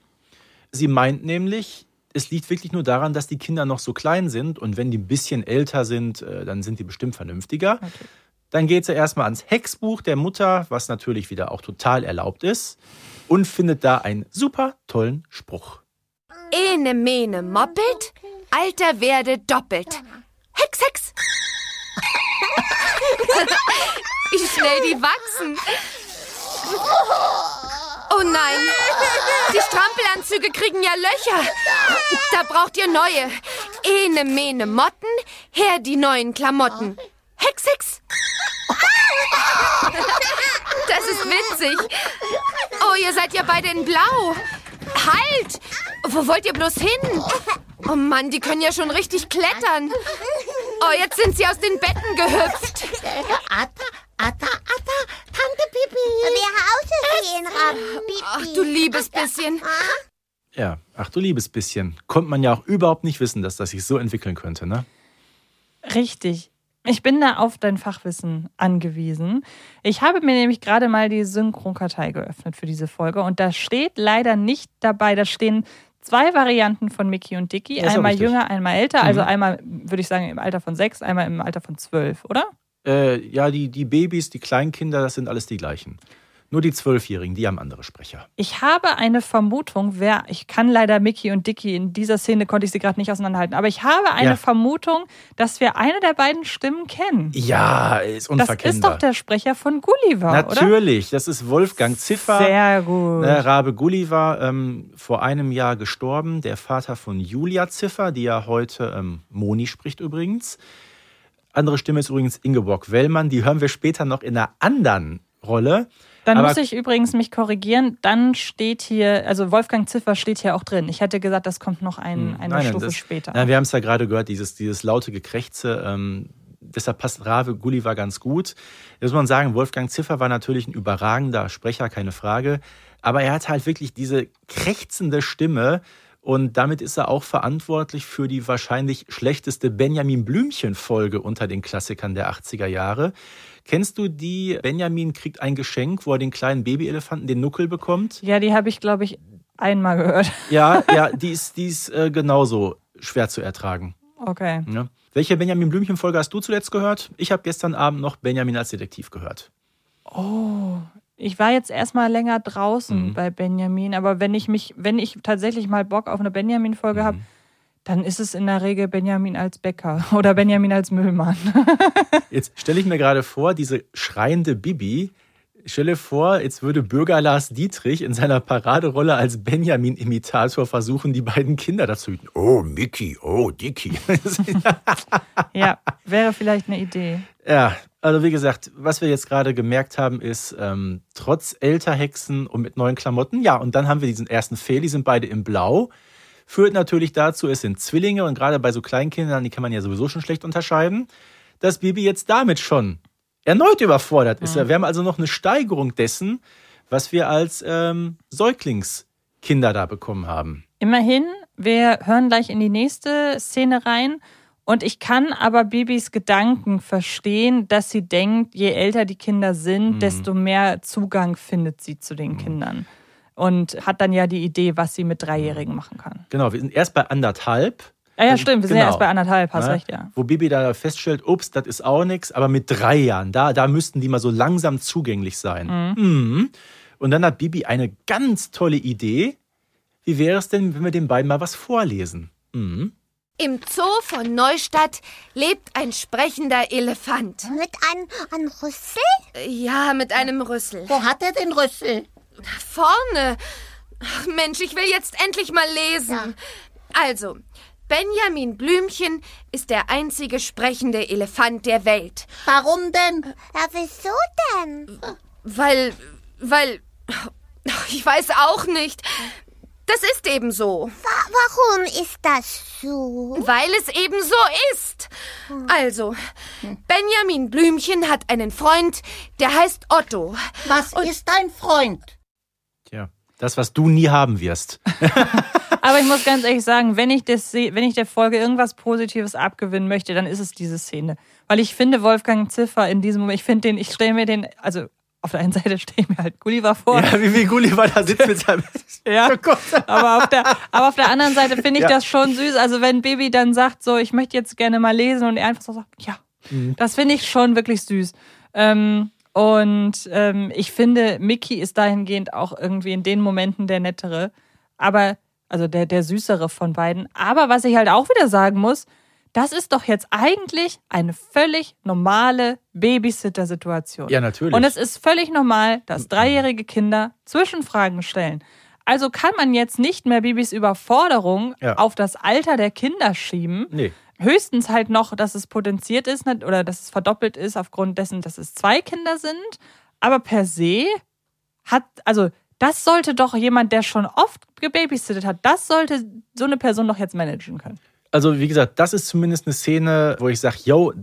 Sie meint nämlich, es liegt wirklich nur daran, dass die Kinder noch so klein sind und wenn die ein bisschen älter sind, äh, dann sind die bestimmt vernünftiger. Dann geht sie erstmal ans Hexbuch der Mutter, was natürlich wieder auch total erlaubt ist, und findet da einen super tollen Spruch. Ene mene moppelt, Alter werde doppelt. Hex, Hex! Wie schnell die wachsen. Oh nein, die Strampelanzüge kriegen ja Löcher. Da braucht ihr neue. Ene mene Motten, her die neuen Klamotten. Hex, Hex! Das ist witzig. Oh, ihr seid ja beide in Blau. Halt! Wo wollt ihr bloß hin? Oh Mann, die können ja schon richtig klettern. Oh, jetzt sind sie aus den Betten gehüpft. Atta, Atta, Atta, Tante Pipi. Wir Hause gehen, Rabbi. Ach, du liebes bisschen. Ja, ach du liebes bisschen. Konnte man ja auch überhaupt nicht wissen, dass das sich so entwickeln könnte, ne? Richtig. Ich bin da auf dein Fachwissen angewiesen. Ich habe mir nämlich gerade mal die Synchronkartei geöffnet für diese Folge und da steht leider nicht dabei, da stehen zwei Varianten von Mickey und Dicky, einmal jünger, einmal älter, also Mhm. einmal würde ich sagen im Alter von sechs, einmal im Alter von zwölf, oder? Äh, ja, die, die Babys, die Kleinkinder, das sind alles die gleichen. Nur die Zwölfjährigen, die haben andere Sprecher. Ich habe eine Vermutung, wer, ich kann leider Mickey und Dicky, in dieser Szene konnte ich sie gerade nicht auseinanderhalten, aber ich habe eine Ja. Vermutung, dass wir eine der beiden Stimmen kennen. Ja, ist Das unverkennbar. ist doch der Sprecher von Gulliver, oder? Natürlich, das ist Wolfgang Ziffer. Sehr gut. Ne, Rabe Gulliver, ähm, vor einem Jahr gestorben, der Vater von Julia Ziffer, die ja heute ähm, Moni spricht übrigens. Andere Stimme ist übrigens Ingeborg Wellmann, die hören wir später noch in einer anderen Rolle. Dann Aber- muss ich übrigens mich korrigieren. Dann steht hier, also Wolfgang Ziffer steht hier auch drin. Ich hätte gesagt, das kommt noch ein, eine Hm, Nein, nein, Stufe das- später. Nein, wir haben es ja gerade gehört, dieses, dieses laute Gekrächze. Ähm, deshalb passt Rave Gulliver ganz gut. Da muss man sagen, Wolfgang Ziffer war natürlich ein überragender Sprecher, keine Frage. Aber er hat halt wirklich diese krächzende Stimme. Und damit ist er auch verantwortlich für die wahrscheinlich schlechteste Benjamin Blümchen-Folge unter den Klassikern der 80er Jahre. Kennst du die Benjamin kriegt ein Geschenk, wo er den kleinen Babyelefanten den Nuckel bekommt? ja, die habe ich, glaube ich, einmal gehört. Ja, ja, die ist, die ist äh, genauso schwer zu ertragen. Okay. Ja. Welche Benjamin Blümchen-Folge hast du zuletzt gehört? Ich habe gestern Abend noch Benjamin als Detektiv gehört. Ich war jetzt erstmal länger draußen Mhm. bei Benjamin, aber wenn ich mich, wenn ich tatsächlich mal Bock auf eine Benjamin-Folge Mhm. habe, dann ist es in der Regel Benjamin als Bäcker oder Benjamin als Müllmann. Jetzt stelle ich mir gerade vor, diese schreiende Bibi. Stelle vor, jetzt würde Bürger Lars Dietrich in seiner Paraderolle als Benjamin-Imitator versuchen, die beiden Kinder dazu hüten. Oh, Mickey, oh, Dicky. ja, wäre vielleicht eine Idee. Ja, also wie gesagt, was wir jetzt gerade gemerkt haben, ist, ähm, trotz älter Hexen und mit neuen Klamotten, ja, und dann haben wir diesen ersten Fehl, die sind beide in Blau. Führt natürlich dazu, es sind Zwillinge und gerade bei so Kleinkindern, die kann man ja sowieso schon schlecht unterscheiden, dass Bibi jetzt damit schon erneut überfordert ist. Wir haben also noch eine Steigerung dessen, was wir als ähm, Säuglingskinder da bekommen haben. Immerhin, wir hören gleich in die nächste Szene rein. Und ich kann aber Bibis Gedanken verstehen, dass sie denkt, je älter die Kinder sind, Mhm. desto mehr Zugang findet sie zu den Kindern. Und hat dann ja die Idee, was sie mit Dreijährigen machen kann. Genau, wir sind erst bei anderthalb. Ah ja, stimmt, wir sind ja Genau. erst bei anderthalb, hast Ne? recht, ja. Wo Bibi da feststellt, ups, das ist auch nichts, aber mit drei Jahren, da, da müssten die mal so langsam zugänglich sein. Mhm. Und dann hat Bibi eine ganz tolle Idee. Wie wäre es denn, wenn wir den beiden mal was vorlesen? Mhm. Im Zoo von Neustadt lebt ein sprechender Elefant. Mit einem, einem Rüssel? Ja, mit einem Rüssel. Wo hat er den Rüssel? Vorne. Ach, Mensch, ich will jetzt endlich mal lesen. Also, Benjamin Blümchen ist der einzige sprechende Elefant der Welt. Warum denn? Ja, wieso denn? Weil, weil, ich weiß auch nicht. Das ist eben so. Wa warum ist das so? Weil es eben so ist. Also, Benjamin Blümchen hat einen Freund, der heißt Otto. Was ist dein Freund? Das, was du nie haben wirst. Aber ich muss ganz ehrlich sagen, wenn ich, das, wenn ich der Folge irgendwas Positives abgewinnen möchte, dann ist es diese Szene. Weil ich finde Wolfgang Ziffer in diesem Moment, ich finde den, ich stelle mir den, also auf der einen Seite stelle ich mir halt Gulliver vor. Ja, wie, wie Gulliver da sitzt mit seinem. Ja, Oh aber auf der, aber auf der anderen Seite finde ich Ja. das schon süß. Also wenn Baby dann sagt, so, ich möchte jetzt gerne mal lesen und er einfach so sagt, ja, Mhm. das finde ich schon wirklich süß. Ähm, und ähm, ich finde, Mickey ist dahingehend auch irgendwie in den Momenten der nettere, aber, also der, der süßere von beiden. Aber was ich halt auch wieder sagen muss, das ist doch jetzt eigentlich eine völlig normale Babysitter-Situation. Ja, natürlich. Und es ist völlig normal, dass dreijährige Kinder Zwischenfragen stellen. Also kann man jetzt nicht mehr Babys Überforderung Ja. auf das Alter der Kinder schieben. Nee. Höchstens halt noch, dass es potenziert ist oder dass es verdoppelt ist aufgrund dessen, dass es zwei Kinder sind. Aber per se hat, also das sollte doch jemand, der schon oft gebabysittet hat, das sollte so eine Person doch jetzt managen können. Also, wie gesagt, das ist zumindest eine Szene, wo ich sage, yo,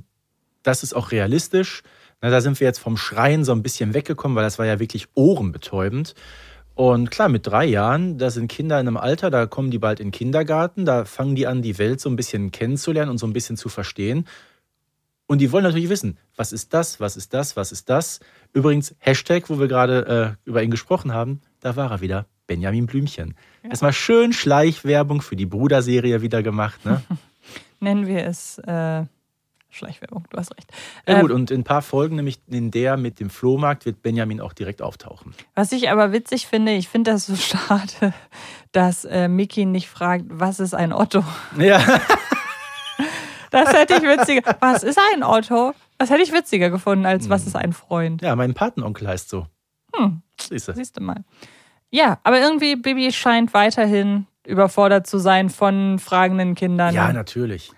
das ist auch realistisch. Na, da sind wir jetzt vom Schreien so ein bisschen weggekommen, weil das war ja wirklich ohrenbetäubend. Und klar, mit drei Jahren, da sind Kinder in einem Alter, da kommen die bald in den Kindergarten, da fangen die an, die Welt so ein bisschen kennenzulernen und so ein bisschen zu verstehen. Und die wollen natürlich wissen, was ist das, was ist das, was ist das. Übrigens, Hashtag, wo wir gerade äh, über ihn gesprochen haben, da war er wieder, Benjamin Blümchen. Erstmal schön Schleichwerbung für die Bruderserie wieder gemacht, ne? Nennen wir es äh, Schleichwerbung, du hast recht. Ja, gut, Ähm, und in ein paar Folgen, nämlich in der mit dem Flohmarkt, wird Benjamin auch direkt auftauchen. was ich aber witzig finde, ich finde das so schade, dass äh, Mickey nicht fragt, was ist ein Otto? Ja, Das hätte ich witziger. Was ist ein Otto? Das hätte ich witziger gefunden, als was ist ein Freund? ja mein Patenonkel heißt so. Hm. Siehst du. Siehst du mal. Ja, aber irgendwie, Bibi scheint weiterhin überfordert zu sein von fragenden Kindern. Ja, natürlich.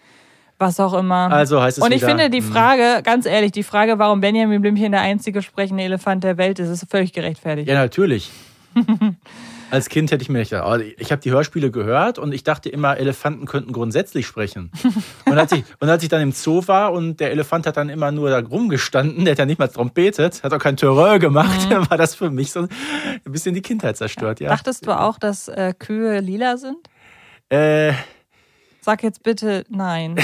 Was auch immer. Also heißt es Und ich wieder, finde die hm. Frage, ganz ehrlich, die Frage, warum Benjamin Blümchen der einzige sprechende Elefant der Welt ist, ist völlig gerechtfertigt. Ja, natürlich. Als Kind hätte ich mir gedacht, oh, ich habe die Hörspiele gehört und ich dachte immer, Elefanten könnten grundsätzlich sprechen. Und als, ich, und als ich dann im Zoo war und der Elefant hat dann immer nur da rumgestanden, der hat ja nicht mal trompetet, hat auch kein Terreur gemacht, dann war das für mich so ein bisschen die Kindheit zerstört. Ja. Dachtest du auch, dass äh, Kühe lila sind? Äh, Sag jetzt bitte nein.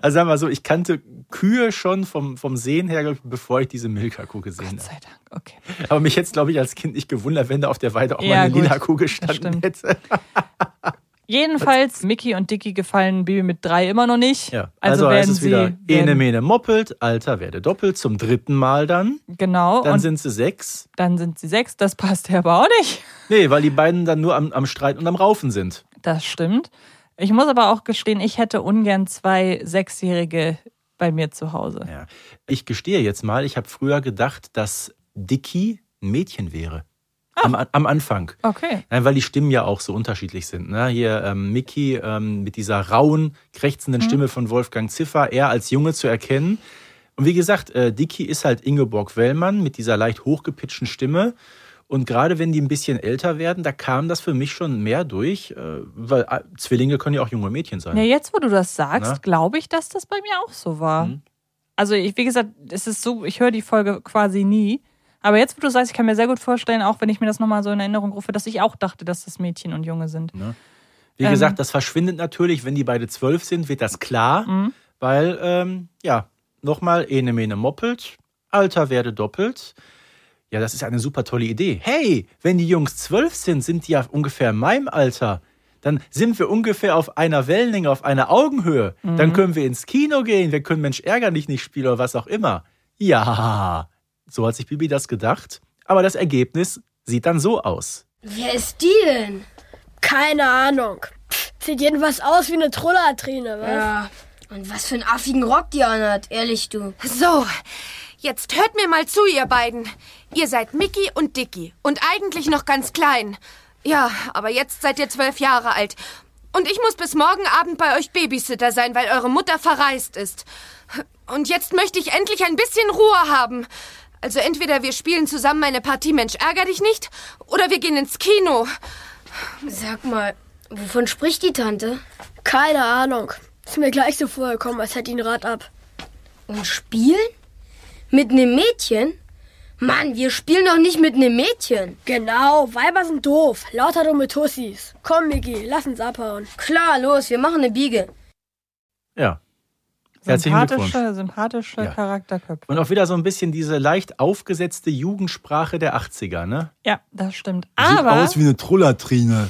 also sagen wir mal so, ich kannte Kühe schon vom, vom Sehen her, ich, bevor ich diese Milka-Kuh gesehen Gott habe. sei Dank, okay. Aber mich jetzt, glaube ich, als Kind nicht gewundert, wenn da auf der Weide auch Ja, mal eine gut, lila Kuh gestanden hätte. Jedenfalls, Mickey und Dicky gefallen Bibi mit drei immer noch nicht. Ja, Also, also, werden es wieder, sie. Ene Mene moppelt, Alter werde doppelt, zum dritten Mal dann. genau, Dann und sind sie sechs. dann sind sie sechs. Das passt ja aber auch nicht. Nee, weil die beiden dann nur am, am Streiten und am Raufen sind. Das stimmt. Ich muss aber auch gestehen, ich hätte ungern zwei Sechsjährige bei mir zu Hause. Ja. Ich gestehe jetzt mal, ich habe früher gedacht, dass Dicky ein Mädchen wäre. Am, am Anfang. Okay. Nein, weil die Stimmen ja auch so unterschiedlich sind. Ne? Hier ähm, Mickey ähm, mit dieser rauen, krächzenden Stimme von Wolfgang Ziffer, er als Junge zu erkennen. Und wie gesagt, äh, Dicky ist halt Ingeborg Wellmann mit dieser leicht hochgepitchten Stimme. Und gerade wenn die ein bisschen älter werden, da kam das für mich schon mehr durch, äh, weil äh, Zwillinge können ja auch junge Mädchen sein. Ja, jetzt, wo du das sagst, glaube ich, dass das bei mir auch so war. Mhm. Also, ich, wie gesagt, es ist so, ich höre die Folge quasi nie. Aber jetzt, wo du sagst, ich kann mir sehr gut vorstellen, auch wenn ich mir das nochmal so in Erinnerung rufe, dass ich auch dachte, dass das Mädchen und Junge sind. Wie Ähm. gesagt, das verschwindet natürlich, wenn die beide zwölf sind, wird das klar, Mhm. weil, ähm, ja, nochmal, ene mene moppelt, Alter werde doppelt. Ja, das ist eine super tolle Idee. Hey, wenn die Jungs zwölf sind, sind die ja ungefähr in meinem Alter. Dann sind wir ungefähr auf einer Wellenlänge, auf einer Augenhöhe. Mhm. Dann können wir ins Kino gehen, wir können Mensch ärger dich nicht spielen oder was auch immer. Ja, so hat sich Bibi das gedacht. Aber das Ergebnis sieht dann so aus. Wer ist die denn? Keine Ahnung. Sieht jedenfalls aus wie eine Trollatrine, was? Ja. Und was für einen affigen Rock die anhat, ehrlich du. So, jetzt hört mir mal zu, ihr beiden. Ihr seid Mickey und Dicky und eigentlich noch ganz klein. Ja, aber jetzt seid ihr zwölf Jahre alt. Und ich muss bis morgen Abend bei euch Babysitter sein, weil eure Mutter verreist ist. Und jetzt möchte ich endlich ein bisschen Ruhe haben. Also entweder wir spielen zusammen eine Partie Mensch ärger dich nicht, oder wir gehen ins Kino. Sag mal, wovon spricht die Tante? Keine Ahnung. Ist mir gleich so vorgekommen, als hätte ihn Rad ab. Und spielen? Mit nem Mädchen? Mann, wir spielen doch nicht mit nem Mädchen. Genau, Weiber sind doof. Lauter dumme Tussis. Komm, Miki, lass uns abhauen. Klar, los, wir machen eine Biege. Ja. Herzlichen. Sympathische, sympathische Ja. Charakterköpfe. Und auch wieder so ein bisschen diese leicht aufgesetzte Jugendsprache der 80er, ne? Ja, das stimmt. Aber, wie eine Trollatrine.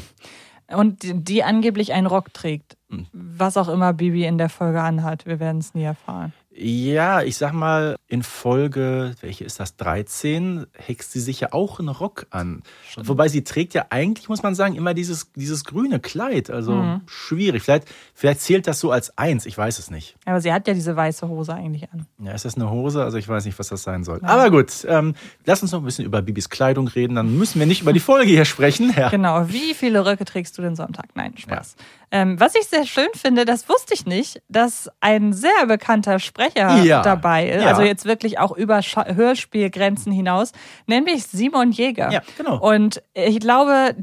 und die, die angeblich einen Rock trägt. Hm. Was auch immer Bibi in der Folge anhat. Wir werden es nie erfahren. Ja, ich sag mal, in Folge, welche ist das, 13, hext sie sich ja auch einen Rock an. Wobei sie trägt ja eigentlich, muss man sagen, immer dieses, dieses grüne Kleid. Also Mhm. schwierig. Vielleicht, vielleicht zählt das so als eins, ich weiß es nicht. Aber sie hat ja diese weiße Hose eigentlich an. Ja, ist das eine Hose? Also ich weiß nicht, was das sein soll. Aber gut, ähm, lass uns noch ein bisschen über Bibis Kleidung reden. Dann müssen wir nicht über die Folge hier sprechen. Ja. Genau. Wie viele Röcke trägst du denn Sonntag? Nein, Spaß. Ähm, was ich sehr schön finde, das wusste ich nicht, dass ein sehr bekannter Sprecher Ja. dabei ist. Ja. Also jetzt wirklich auch über Hörspielgrenzen hinaus, nämlich Simon Jäger. Ja, genau. Und ich glaube,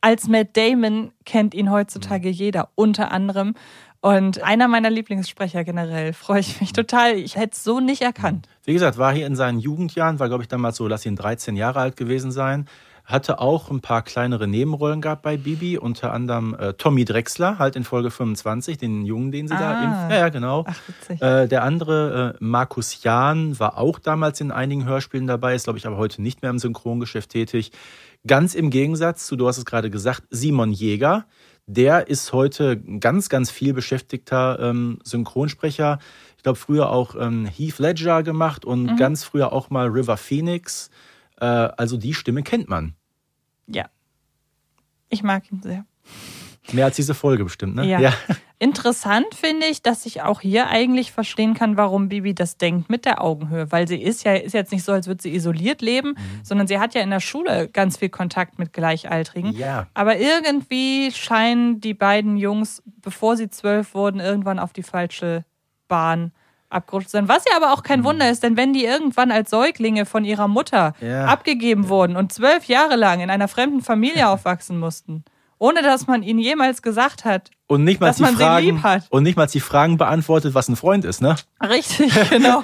als Matt Damon kennt ihn heutzutage jeder, unter anderem. Und einer meiner Lieblingssprecher generell, freue ich mich total. Ich hätte es so nicht erkannt. Wie gesagt, war hier in seinen Jugendjahren, war glaube ich damals so, lass ihn 13 Jahre alt gewesen sein. Hatte auch ein paar kleinere Nebenrollen gehabt bei Bibi, unter anderem äh, Tommy Drexler, halt in Folge 25, den Jungen, den sie da Ah. impfen. Ja, ja, genau. Ach. Äh, der andere, äh, Markus Jahn, war auch damals in einigen Hörspielen dabei, ist, glaube ich, aber heute nicht mehr im Synchrongeschäft tätig. Ganz im Gegensatz zu, du hast es gerade gesagt, Simon Jäger, Der ist heute ganz, ganz viel beschäftigter ähm, Synchronsprecher. Ich glaube, früher auch ähm, Heath Ledger gemacht und Mhm. ganz früher auch mal River Phoenix. Äh, also die Stimme kennt man. Ja. Ich mag ihn sehr. Mehr als diese Folge bestimmt, ne? Ja. Interessant finde ich, dass ich auch hier eigentlich verstehen kann, warum Bibi das denkt mit der Augenhöhe. Weil sie ist ja ist jetzt nicht so, als würde sie isoliert leben, Mhm. sondern sie hat ja in der Schule ganz viel Kontakt mit Gleichaltrigen. Ja. Aber irgendwie scheinen die beiden Jungs, bevor sie zwölf wurden, irgendwann auf die falsche Bahn abgerutscht sein. Was ja aber auch kein Wunder ist, denn wenn die irgendwann als Säuglinge von ihrer Mutter Ja. abgegeben wurden und zwölf Jahre lang in einer fremden Familie aufwachsen mussten, ohne dass man ihnen jemals gesagt hat, Und nicht mal Dass die man sie Fragen lieb hat. und nicht mal die Fragen beantwortet, was ein Freund ist, ne? Richtig, genau.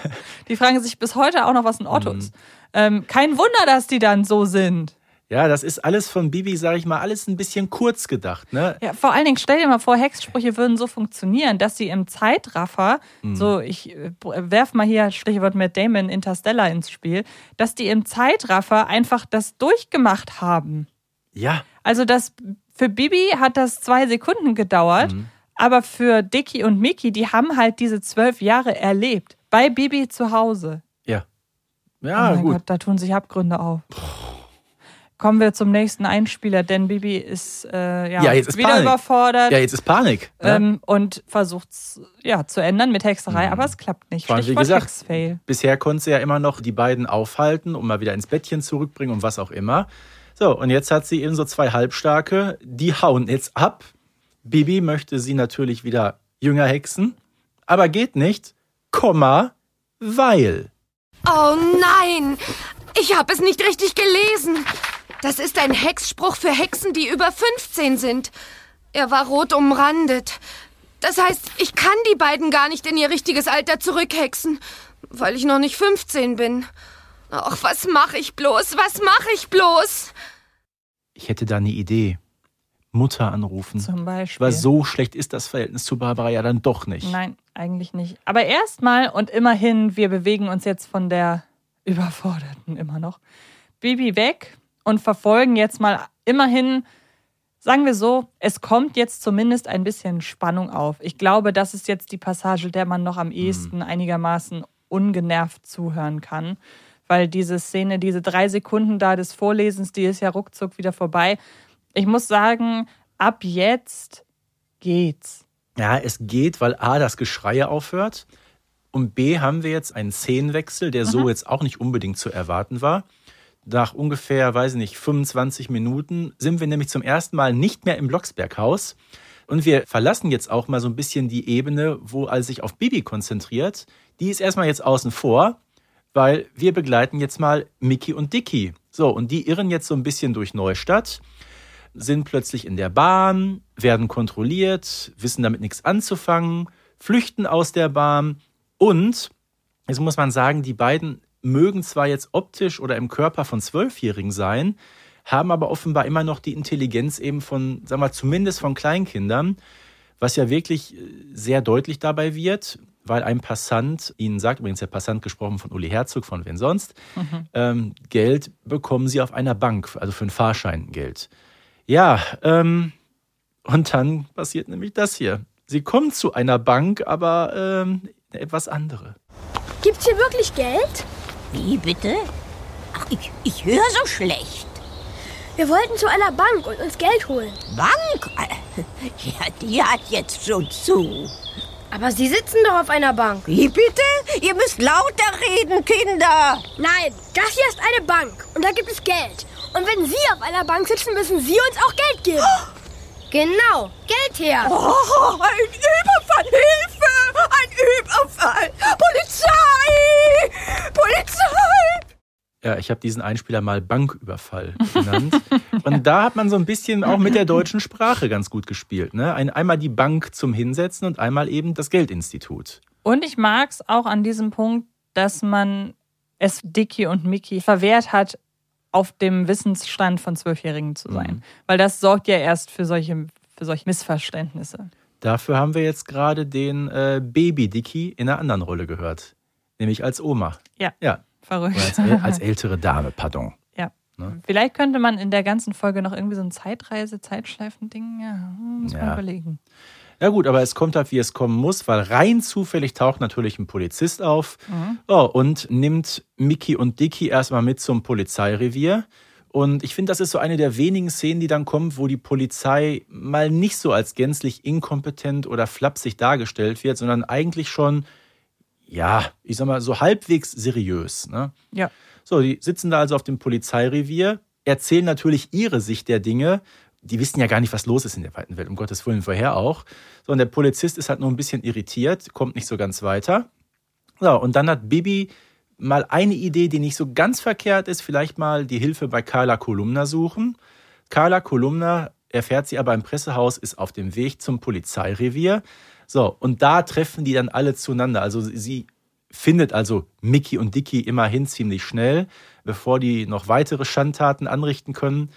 Die fragen sich bis heute auch noch, was ein Otto Mhm. ist. Ähm, kein Wunder, dass die dann so sind. Ja, das ist alles von Bibi, sag ich mal, alles ein bisschen kurz gedacht, ne? Ja, vor allen Dingen, stell dir mal vor, Hexsprüche würden so funktionieren, dass sie im Zeitraffer, Mhm. so ich äh, werf mal hier Stichwort mit Damon Interstellar ins Spiel, dass die im Zeitraffer einfach das durchgemacht haben. Ja. Also das für Bibi hat das zwei Sekunden gedauert, Mhm. aber für Dicky und Mickey, die haben halt diese zwölf Jahre erlebt. Bei Bibi zu Hause. Ja. oh Ja, mein gut. Gott, da tun sich Abgründe auf. Kommen wir zum nächsten Einspieler, denn Bibi ist, äh, ja, Ja, jetzt ist wieder Panik. überfordert Ja, jetzt ist Panik. Ne? ähm, und versucht es ja, zu ändern mit Hexerei, aber es klappt nicht. Vor allem, wie gesagt, Hexfail. bisher konnte sie ja immer noch die beiden aufhalten und mal wieder ins Bettchen zurückbringen und was auch immer. So, und jetzt hat sie eben so zwei Halbstarke, die hauen jetzt ab. Bibi möchte sie natürlich wieder jünger hexen, aber geht nicht, Komma, weil. Oh nein! Ich habe es nicht richtig gelesen. Das ist ein Hexspruch für Hexen, die über 15 sind. Er war rot umrandet. Das heißt, ich kann die beiden gar nicht in ihr richtiges Alter zurückhexen, weil ich noch nicht 15 bin. Ach, was mache ich bloß? Was mache ich bloß? Ich hätte da eine Idee. Mutter anrufen. Zum Beispiel. Aber so schlecht ist das Verhältnis zu Barbara ja dann doch nicht. Nein, eigentlich nicht. Aber erstmal und immerhin, wir bewegen uns jetzt von der Überforderten immer noch Bibi weg und verfolgen jetzt mal immerhin, sagen wir so, es kommt jetzt zumindest ein bisschen Spannung auf. Ich glaube, das ist jetzt die Passage, der man noch am ehesten einigermaßen ungenervt zuhören kann. Weil diese Szene, diese drei Sekunden da des Vorlesens, die ist ja ruckzuck wieder vorbei. Ich muss sagen, ab jetzt geht's. Ja, es geht, weil A, das Geschreie aufhört und B, haben wir jetzt einen Szenenwechsel, der so jetzt auch nicht unbedingt zu erwarten war. Nach ungefähr, weiß ich nicht, 25 Minuten sind wir nämlich zum ersten Mal nicht mehr im Blocksberghaus. Und wir verlassen jetzt auch mal so ein bisschen die Ebene, wo er sich auf Bibi konzentriert. Die ist erstmal jetzt außen vor, weil wir begleiten jetzt mal Mickey und Dicky. So, und die irren jetzt so ein bisschen durch Neustadt sind plötzlich in der Bahn, werden kontrolliert, wissen damit nichts anzufangen, flüchten aus der Bahn und, jetzt muss man sagen, die beiden mögen zwar jetzt optisch oder im Körper von Zwölfjährigen sein, haben aber offenbar immer noch die Intelligenz eben von, sagen wir, zumindest von Kleinkindern, was ja wirklich äh, sehr deutlich dabei wird, weil ein Passant ihnen sagt, übrigens der Passant gesprochen von Uli Herzog, von wen sonst, ähm, Geld bekommen sie auf einer Bank, also für einen Fahrschein Geld. Ja, ähm, und dann passiert nämlich das hier. Sie kommen zu einer Bank, aber ähm, etwas andere. Gibt's hier wirklich Geld? Wie bitte? Ach, ich, ich höre so schlecht. Wir wollten zu einer Bank und uns Geld holen. Bank? Ja, die hat jetzt schon zu. Aber Sie sitzen doch auf einer Bank. Wie bitte? Ihr müsst lauter reden, Kinder. Nein, das hier ist eine Bank und da gibt es Geld. Und wenn Sie auf einer Bank sitzen, müssen Sie uns auch Geld geben. Genau, Geld her. Oh, ein Überfall! Hilfe! Ein Überfall! Polizei! Polizei! Ja, ich habe diesen Einspieler mal Banküberfall genannt. Und da hat man so ein bisschen auch mit der deutschen Sprache ganz gut gespielt. Ne? Ein, einmal die Bank zum Hinsetzen und einmal eben das Geldinstitut. Und ich mag es auch an diesem Punkt, dass man es Dicky und Mickey verwehrt hat, auf dem Wissensstand von Zwölfjährigen zu sein. Mhm. Weil das sorgt ja erst für solche, für solche Missverständnisse. Dafür haben wir jetzt gerade den äh, Baby-Dicky in einer anderen Rolle gehört. Nämlich als Oma. Ja, Ja. verrückt. Als, als ältere Dame, pardon. Ja. Ne? Vielleicht könnte man in der ganzen Folge noch irgendwie so ein Zeitreise, Zeitschleifen-Ding, ja, muss man Ja. überlegen. Ja gut, aber es kommt halt, wie es kommen muss, weil rein zufällig taucht natürlich ein Polizist auf Mhm. oh, und nimmt Mickey und Dicky erstmal mit zum Polizeirevier. Und ich finde, das ist so eine der wenigen Szenen, die dann kommt, wo die Polizei mal nicht so als gänzlich inkompetent oder flapsig dargestellt wird, sondern eigentlich schon, ja, ich sag mal, so halbwegs seriös. Ne? Ja. So, die sitzen da also auf dem Polizeirevier, erzählen natürlich ihre Sicht der Dinge. Die wissen ja gar nicht, was los ist in der weiten Welt, um Gottes Willen vorher auch. So, und der Polizist ist halt nur ein bisschen irritiert, kommt nicht so ganz weiter. So, und dann hat Bibi mal eine Idee, die nicht so ganz verkehrt ist, vielleicht mal die Hilfe bei Carla Kolumna suchen. Carla Kolumna, erfährt sie aber im Pressehaus, ist auf dem Weg zum Polizeirevier. So, und da treffen die dann alle zueinander. Also sie findet also Mickey und Dicky immerhin ziemlich schnell, bevor die noch weitere Schandtaten anrichten können.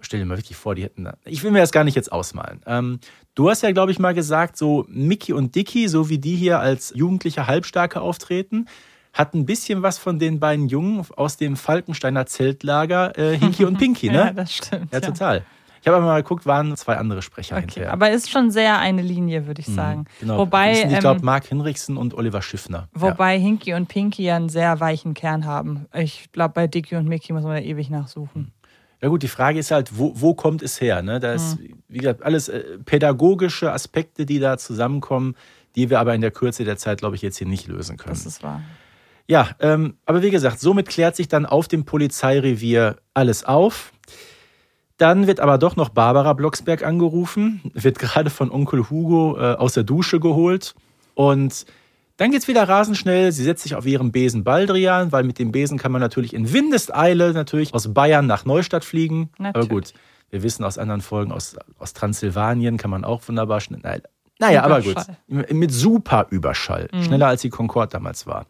Stell dir mal wirklich vor, die hätten da. Ich will mir das gar nicht jetzt ausmalen. Ähm, du hast ja, glaube ich, mal gesagt, so Mickey und Dicky, so wie die hier als jugendliche Halbstarke auftreten, hat ein bisschen was von den beiden Jungen aus dem Falkensteiner Zeltlager, äh, Hinky und Pinky, ne? Ja, das stimmt. Ja, total. Ich habe aber mal geguckt, waren zwei andere Sprecher Okay, hinterher. aber ist schon sehr eine Linie, würde ich sagen. Genau. Wobei, sind, ich ähm, glaube, Mark Hinrichsen und Oliver Schiffner. Ja. wobei Hinky und Pinky ja einen sehr weichen Kern haben. Ich glaube, bei Dicky und Mickey muss man da ewig nachsuchen. Ja gut, die Frage ist halt, wo, wo kommt es her? Ne? Da ist, Mhm. wie gesagt, alles äh, pädagogische Aspekte, die da zusammenkommen, die wir aber in der Kürze der Zeit, glaube ich, jetzt hier nicht lösen können. Das ist wahr. Ja, ähm, aber wie gesagt, somit klärt sich dann auf dem Polizeirevier alles auf. Dann wird aber doch noch Barbara Blocksberg angerufen, wird gerade von Onkel Hugo äh, aus der Dusche geholt und dann geht's wieder rasend schnell. Sie setzt sich auf ihren Besen Baldrian, weil mit dem Besen kann man natürlich in Windeseile natürlich aus Bayern nach Neustadt fliegen. Aber Natürlich. gut, wir wissen aus anderen Folgen, aus, aus Transsilvanien kann man auch wunderbar schnell. Nein, naja, aber gut. Mit super Überschall. Mhm. Schneller als die Concorde damals war.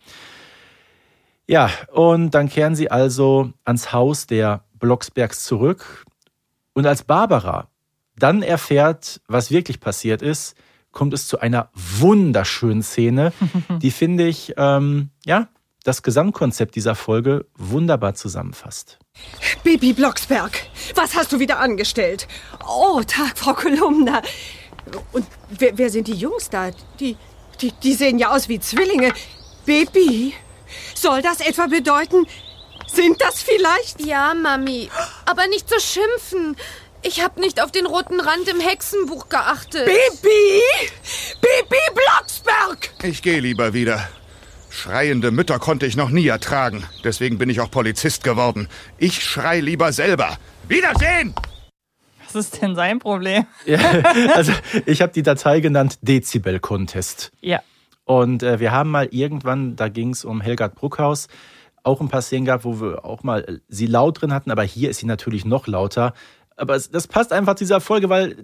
Ja, und dann kehren sie also ans Haus der Blocksbergs zurück. Und als Barbara dann erfährt, was wirklich passiert ist, kommt es zu einer wunderschönen Szene, die finde ich, ähm, ja, das Gesamtkonzept dieser Folge wunderbar zusammenfasst. Bibi Blocksberg, was hast du wieder angestellt? Oh, Tag, Frau Kolumna. Und wer, wer sind die Jungs da? Die, die, die sehen ja aus wie Zwillinge. Bibi, soll das etwa bedeuten, sind das vielleicht? Ja, Mami. Aber nicht so schimpfen. Ich habe nicht auf den roten Rand im Hexenbuch geachtet. Bibi! Bibi Blocksberg! Ich gehe lieber wieder. Schreiende Mütter konnte ich noch nie ertragen. Deswegen bin ich auch Polizist geworden. Ich schrei lieber selber. Wiedersehen! Was ist denn sein Problem? Ja, also ich habe die Datei genannt Dezibel Contest. Ja. Und äh, wir haben mal irgendwann, da ging es um Helgard Bruckhaus, auch ein paar Szenen gehabt, wo wir auch mal äh, sie laut drin hatten, aber hier ist sie natürlich noch lauter. Aber es, das passt einfach zu dieser Folge, weil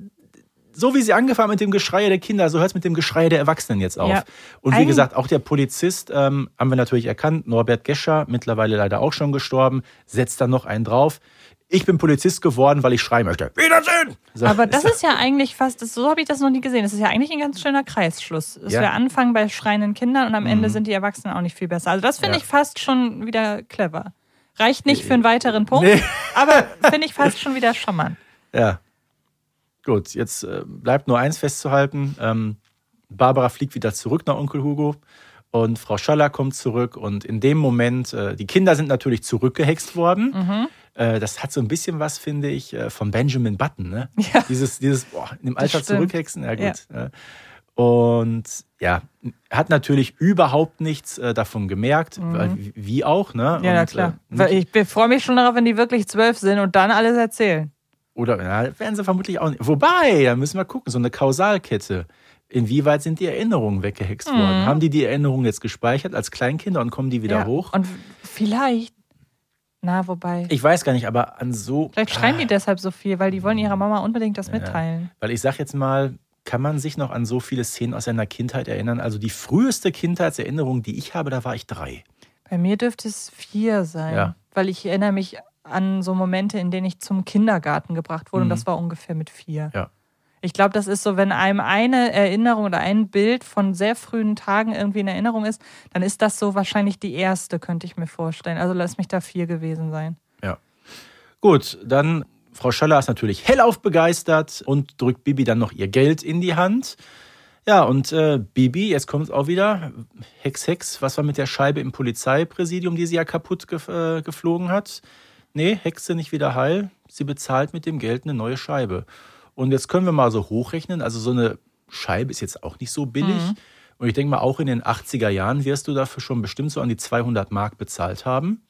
so wie sie angefangen mit dem Geschrei der Kinder, so hört es mit dem Geschrei der Erwachsenen jetzt auf. Ja. Und wie gesagt, auch der Polizist ähm, haben wir natürlich erkannt, Norbert Gescher, mittlerweile leider auch schon gestorben, setzt dann noch einen drauf. Ich bin Polizist geworden, weil ich schreien möchte. Wiedersehen! So, Aber das ist ja eigentlich fast, so habe ich das noch nie gesehen. Das ist ja eigentlich ein ganz schöner Kreisschluss. Dass Ja. wir anfangen bei schreienden Kindern und am Ende Mhm. sind die Erwachsenen auch nicht viel besser. Also das finde Ja. ich fast schon wieder clever. Reicht nicht für einen weiteren Punkt, Nee. aber finde ich fast schon wieder charmant. Ja. Gut, jetzt äh, bleibt nur eins festzuhalten. Ähm, Barbara fliegt wieder zurück nach Onkel Hugo und Frau Schaller kommt zurück und in dem Moment, äh, die Kinder sind natürlich zurückgehext worden. Mhm. Äh, das hat so ein bisschen was, finde ich, von Benjamin Button. Ne? Ja. Dieses, dieses boah, in dem Alter zurückhexen, ja gut. Äh, Und ja, hat natürlich überhaupt nichts äh, davon gemerkt, Mhm. wie- auch. Ne? Ja, na Und, klar. äh, ich freue mich schon darauf, wenn die wirklich zwölf sind und dann alles erzählen. Oder ja, werden sie vermutlich auch nicht. Wobei, da müssen wir gucken, so eine Kausalkette. Inwieweit sind die Erinnerungen weggehext Mhm. worden? Haben die die Erinnerungen jetzt gespeichert als Kleinkinder und kommen die wieder Ja. hoch? Und vielleicht, na, wobei. Ich weiß gar nicht, aber an so. Vielleicht schreien die deshalb so viel, weil die wollen ihrer Mama unbedingt das mitteilen. Weil ich sag jetzt mal, kann man sich noch an so viele Szenen aus seiner Kindheit erinnern? Also die früheste Kindheitserinnerung, die ich habe, da war ich drei. Bei mir dürfte es vier sein, Ja. weil ich erinnere mich an so Momente, in denen ich zum Kindergarten gebracht wurde Mhm. und das war ungefähr mit vier. Ja. Ich glaube, das ist so, wenn einem eine Erinnerung oder ein Bild von sehr frühen Tagen irgendwie in Erinnerung ist, dann ist das so wahrscheinlich die erste, könnte ich mir vorstellen. Also lass mich da vier gewesen sein. Ja. Gut, dann Frau Schaller ist natürlich hellauf begeistert und drückt Bibi dann noch ihr Geld in die Hand. Ja, und äh, Bibi, jetzt kommt es auch wieder. Hex, Hex, was war mit der Scheibe im Polizeipräsidium, die sie ja kaputt gef äh, geflogen hat? Nee, Hexe nicht wieder heil. Sie bezahlt mit dem Geld eine neue Scheibe. Und jetzt können wir mal so hochrechnen. Also so eine Scheibe ist jetzt auch nicht so billig. Mhm. Und ich denke mal, auch in den 80er Jahren wirst du dafür schon bestimmt so an die 200 Mark bezahlt haben.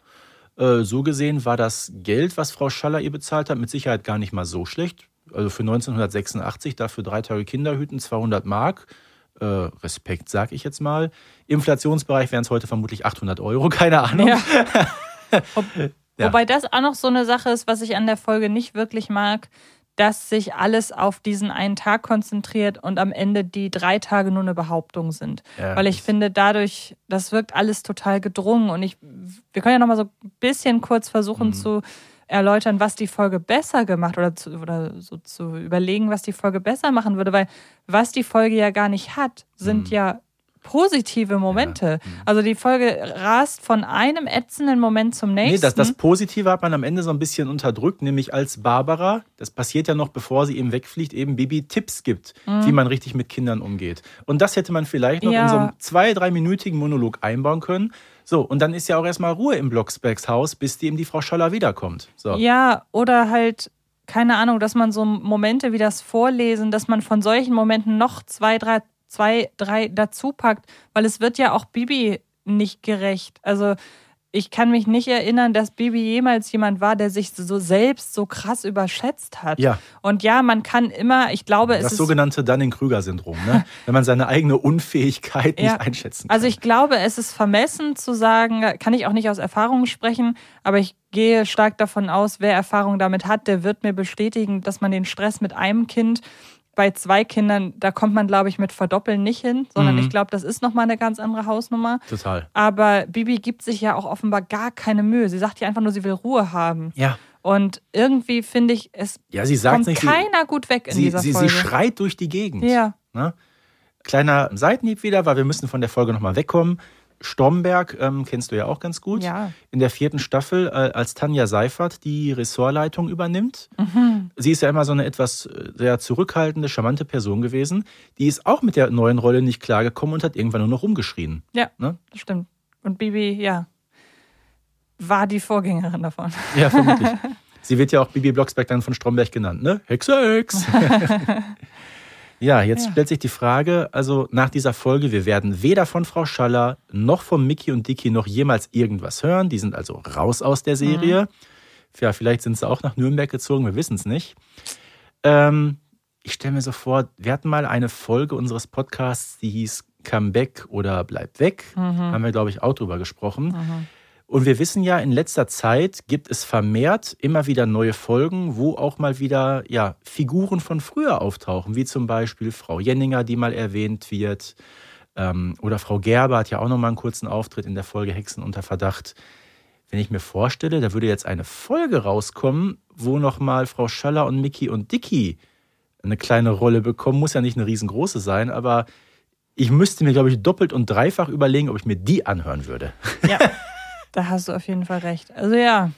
Äh, so gesehen war das Geld, was Frau Schaller ihr bezahlt hat, mit Sicherheit gar nicht mal so schlecht. Also für 1986 dafür drei Tage Kinderhüten 200 Mark. Äh, Respekt, sag ich jetzt mal. Inflationsbereich wären es heute vermutlich 800 Euro, keine Ahnung. Ja. Ob, Ja. Wobei das auch noch so eine Sache ist, was ich an der Folge nicht wirklich mag, dass sich alles auf diesen einen Tag konzentriert und am Ende die drei Tage nur eine Behauptung sind. Ja, Weil ich finde, dadurch, das wirkt alles total gedrungen. Und ich, wir können ja noch mal so ein bisschen kurz versuchen Mhm. zu erläutern, was die Folge besser gemacht oder, zu, oder so zu überlegen, was die Folge besser machen würde, weil was die Folge ja gar nicht hat, sind Mhm. ja positive Momente. Also die Folge rast von einem ätzenden Moment zum nächsten. Nee, das, das Positive hat man am Ende so ein bisschen unterdrückt, nämlich als Barbara, das passiert ja noch, bevor sie eben wegfliegt, eben Bibi Tipps gibt, Mhm. wie man richtig mit Kindern umgeht. Und das hätte man vielleicht noch Ja. in so einem zwei-, dreiminütigen Monolog einbauen können. So, und dann ist ja auch erstmal Ruhe im Blocksbergs Haus, bis die eben die Frau Schaller wiederkommt. So. Ja, oder halt, keine Ahnung, dass man so Momente wie das Vorlesen, dass man von solchen Momenten noch zwei, drei, zwei, drei dazu packt, weil es wird ja auch Bibi nicht gerecht. Also ich kann mich nicht erinnern, dass Bibi jemals jemand war, der sich so selbst so krass überschätzt hat. Ja. Und ja, man kann immer, ich glaube, es Das ist sogenannte Dunning-Krüger-Syndrom, ne? wenn man seine eigene Unfähigkeit nicht Ja. einschätzen kann. Also ich glaube, es ist vermessen zu sagen, kann ich auch nicht aus Erfahrung sprechen, aber ich gehe stark davon aus, wer Erfahrung damit hat, der wird mir bestätigen, dass man den Stress mit einem Kind bei zwei Kindern, da kommt man, glaube ich, mit Verdoppeln nicht hin, sondern Mhm. ich glaube, das ist nochmal eine ganz andere Hausnummer. Total. Aber Bibi gibt sich ja auch offenbar gar keine Mühe. Sie sagt ja einfach nur, sie will Ruhe haben. Ja. Und irgendwie finde ich, es Ja, sie sagt kommt nicht, sie- keiner gut weg in sie, dieser sie, Folge. sie schreit durch die Gegend. Ja. Ne? Kleiner Seitenhieb wieder, weil wir müssen von der Folge nochmal wegkommen. Stromberg ähm, kennst du ja auch ganz gut. Ja. In der vierten Staffel, äh, als Tanja Seifert die Ressortleitung übernimmt. Mhm. Sie ist ja immer so eine etwas äh, sehr zurückhaltende, charmante Person gewesen. Die ist auch mit der neuen Rolle nicht klargekommen und hat irgendwann nur noch rumgeschrien. Ja, Ne? das stimmt. Und Bibi, ja, war die Vorgängerin davon. Ja, vermutlich. Sie wird ja auch Bibi Blocksberg dann von Stromberg genannt, ne? Hexe, Hex. ja, jetzt Ja. stellt sich die Frage, also nach dieser Folge, wir werden weder von Frau Schaller noch von Mickey und Dicky noch jemals irgendwas hören. Die sind also raus aus der Serie. Ja, vielleicht sind sie auch nach Nürnberg gezogen, wir wissen es nicht. Ähm, ich stelle mir so vor, wir hatten mal eine Folge unseres Podcasts, die hieß Comeback oder Bleib weg. Mhm. Haben wir, glaube ich, auch drüber gesprochen. Und wir wissen ja, in letzter Zeit gibt es vermehrt immer wieder neue Folgen, wo auch mal wieder ja, Figuren von früher auftauchen, wie zum Beispiel Frau Jenninger, die mal erwähnt wird. Ähm, oder Frau Gerber hat ja auch noch mal einen kurzen Auftritt in der Folge Hexen unter Verdacht. Wenn ich mir vorstelle, da würde jetzt eine Folge rauskommen, wo noch mal Frau Schaller und Mickey und Dicky eine kleine Rolle bekommen, muss ja nicht eine riesengroße sein, aber ich müsste mir, glaube ich, doppelt und dreifach überlegen, ob ich mir die anhören würde. Ja, da hast du auf jeden Fall recht. Also ja,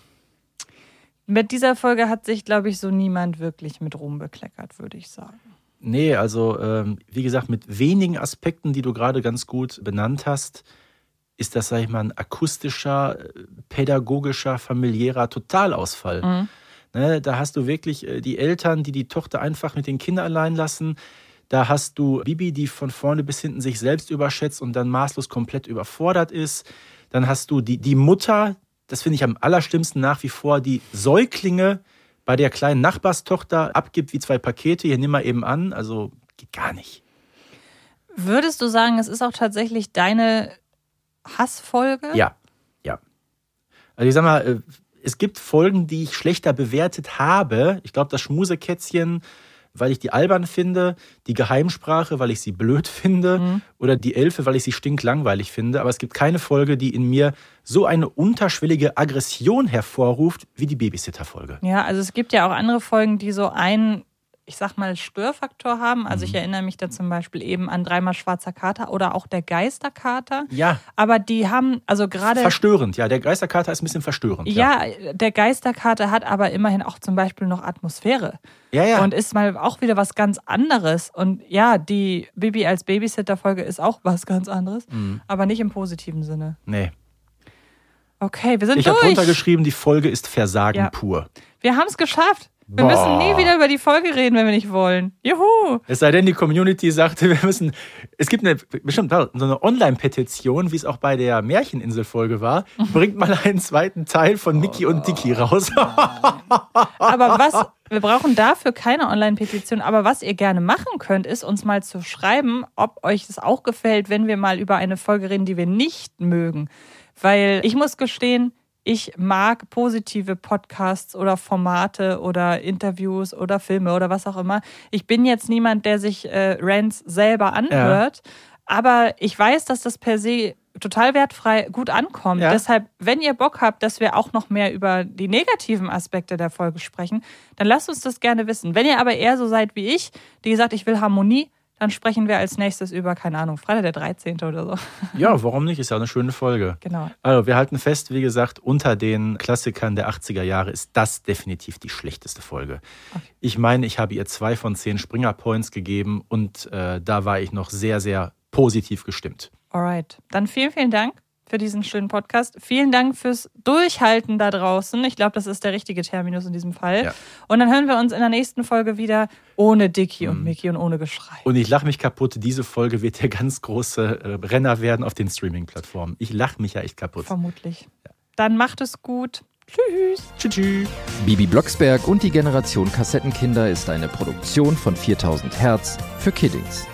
mit dieser Folge hat sich, glaube ich, so niemand wirklich mit Ruhm bekleckert, würde ich sagen. Nee, also ähm, wie gesagt, mit wenigen Aspekten, die du gerade ganz gut benannt hast, ist das, sag ich mal, ein akustischer, äh, pädagogischer, familiärer Totalausfall. Mhm. Ne, da hast du wirklich äh, die Eltern, die die Tochter einfach mit den Kindern allein lassen. Da hast du Bibi, die von vorne bis hinten sich selbst überschätzt und dann maßlos komplett überfordert ist. Dann hast du die, die Mutter, das finde ich am allerschlimmsten nach wie vor, die Säuglinge bei der kleinen Nachbarstochter abgibt wie zwei Pakete. Hier nimm mal eben an. Also geht gar nicht. Würdest du sagen, es ist auch tatsächlich deine Hassfolge? Ja, ja. Also ich sag mal, äh, es gibt Folgen, die ich schlechter bewertet habe. Ich glaube, das Schmusekätzchen, weil ich die albern finde, die Geheimsprache, weil ich sie blöd finde, oder die Elfe, weil ich sie stinklangweilig finde. Aber es gibt keine Folge, die in mir so eine unterschwellige Aggression hervorruft wie die Babysitter-Folge. Ja, also es gibt ja auch andere Folgen, die so einen ich sag mal, Störfaktor haben. Also ich Mhm. erinnere mich da zum Beispiel eben an dreimal schwarzer Kater oder auch der Geisterkater. Ja. Aber die haben, also gerade. Verstörend, ja. Der Geisterkater ist ein bisschen verstörend. Ja, der Geisterkater hat aber immerhin auch zum Beispiel noch Atmosphäre. Ja, ja. Und ist mal auch wieder was ganz anderes. Und ja, die Bibi als Babysitter-Folge ist auch was ganz anderes, Mhm. aber nicht im positiven Sinne. Nee. Okay, wir sind Ich habe durch. runtergeschrieben, die Folge ist Versagen Ja. pur. Wir haben es geschafft. Wir Boah. müssen nie wieder über die Folge reden, wenn wir nicht wollen. Juhu! Es sei denn, die Community sagte, wir müssen. Es gibt eine bestimmt so eine Online-Petition, wie es auch bei der Märcheninsel-Folge war. Bringt mal einen zweiten Teil von Mickey und Dicky raus. Aber was, wir brauchen dafür keine Online-Petition, aber was ihr gerne machen könnt, ist uns mal zu schreiben, ob euch das auch gefällt, wenn wir mal über eine Folge reden, die wir nicht mögen. Weil ich muss gestehen, ich mag positive Podcasts oder Formate oder Interviews oder Filme oder was auch immer. Ich bin jetzt niemand, der sich äh, Rants selber anhört, aber ich weiß, dass das per se total wertfrei gut ankommt. Ja. Deshalb, wenn ihr Bock habt, dass wir auch noch mehr über die negativen Aspekte der Folge sprechen, dann lasst uns das gerne wissen. Wenn ihr aber eher so seid wie ich, die gesagt, ich will Harmonie, dann sprechen wir als nächstes über, keine Ahnung, Freitag der 13. oder so. ja, warum nicht? Ist ja eine schöne Folge. Genau. Also, wir halten fest, wie gesagt, unter den Klassikern der 80er Jahre ist das definitiv die schlechteste Folge. Ich meine, ich habe ihr zwei von zehn Springer Points gegeben und äh, da war ich noch sehr, sehr positiv gestimmt. Alright. Dann vielen, vielen Dank für diesen schönen Podcast. Vielen Dank fürs Durchhalten da draußen. Ich glaube, das ist der richtige Terminus in diesem Fall. Ja. Und dann hören wir uns in der nächsten Folge wieder ohne Dicky und Mickey und ohne Geschrei. Und ich lache mich kaputt. Diese Folge wird der ganz große äh, Renner werden auf den Streaming-Plattformen. Ich lache mich ja echt kaputt. Vermutlich. Dann macht es gut. Tschüss. Tschüss. tschüss. Bibi Blocksberg und die Generation Kassettenkinder ist eine Produktion von 4000 Hertz für Kiddings.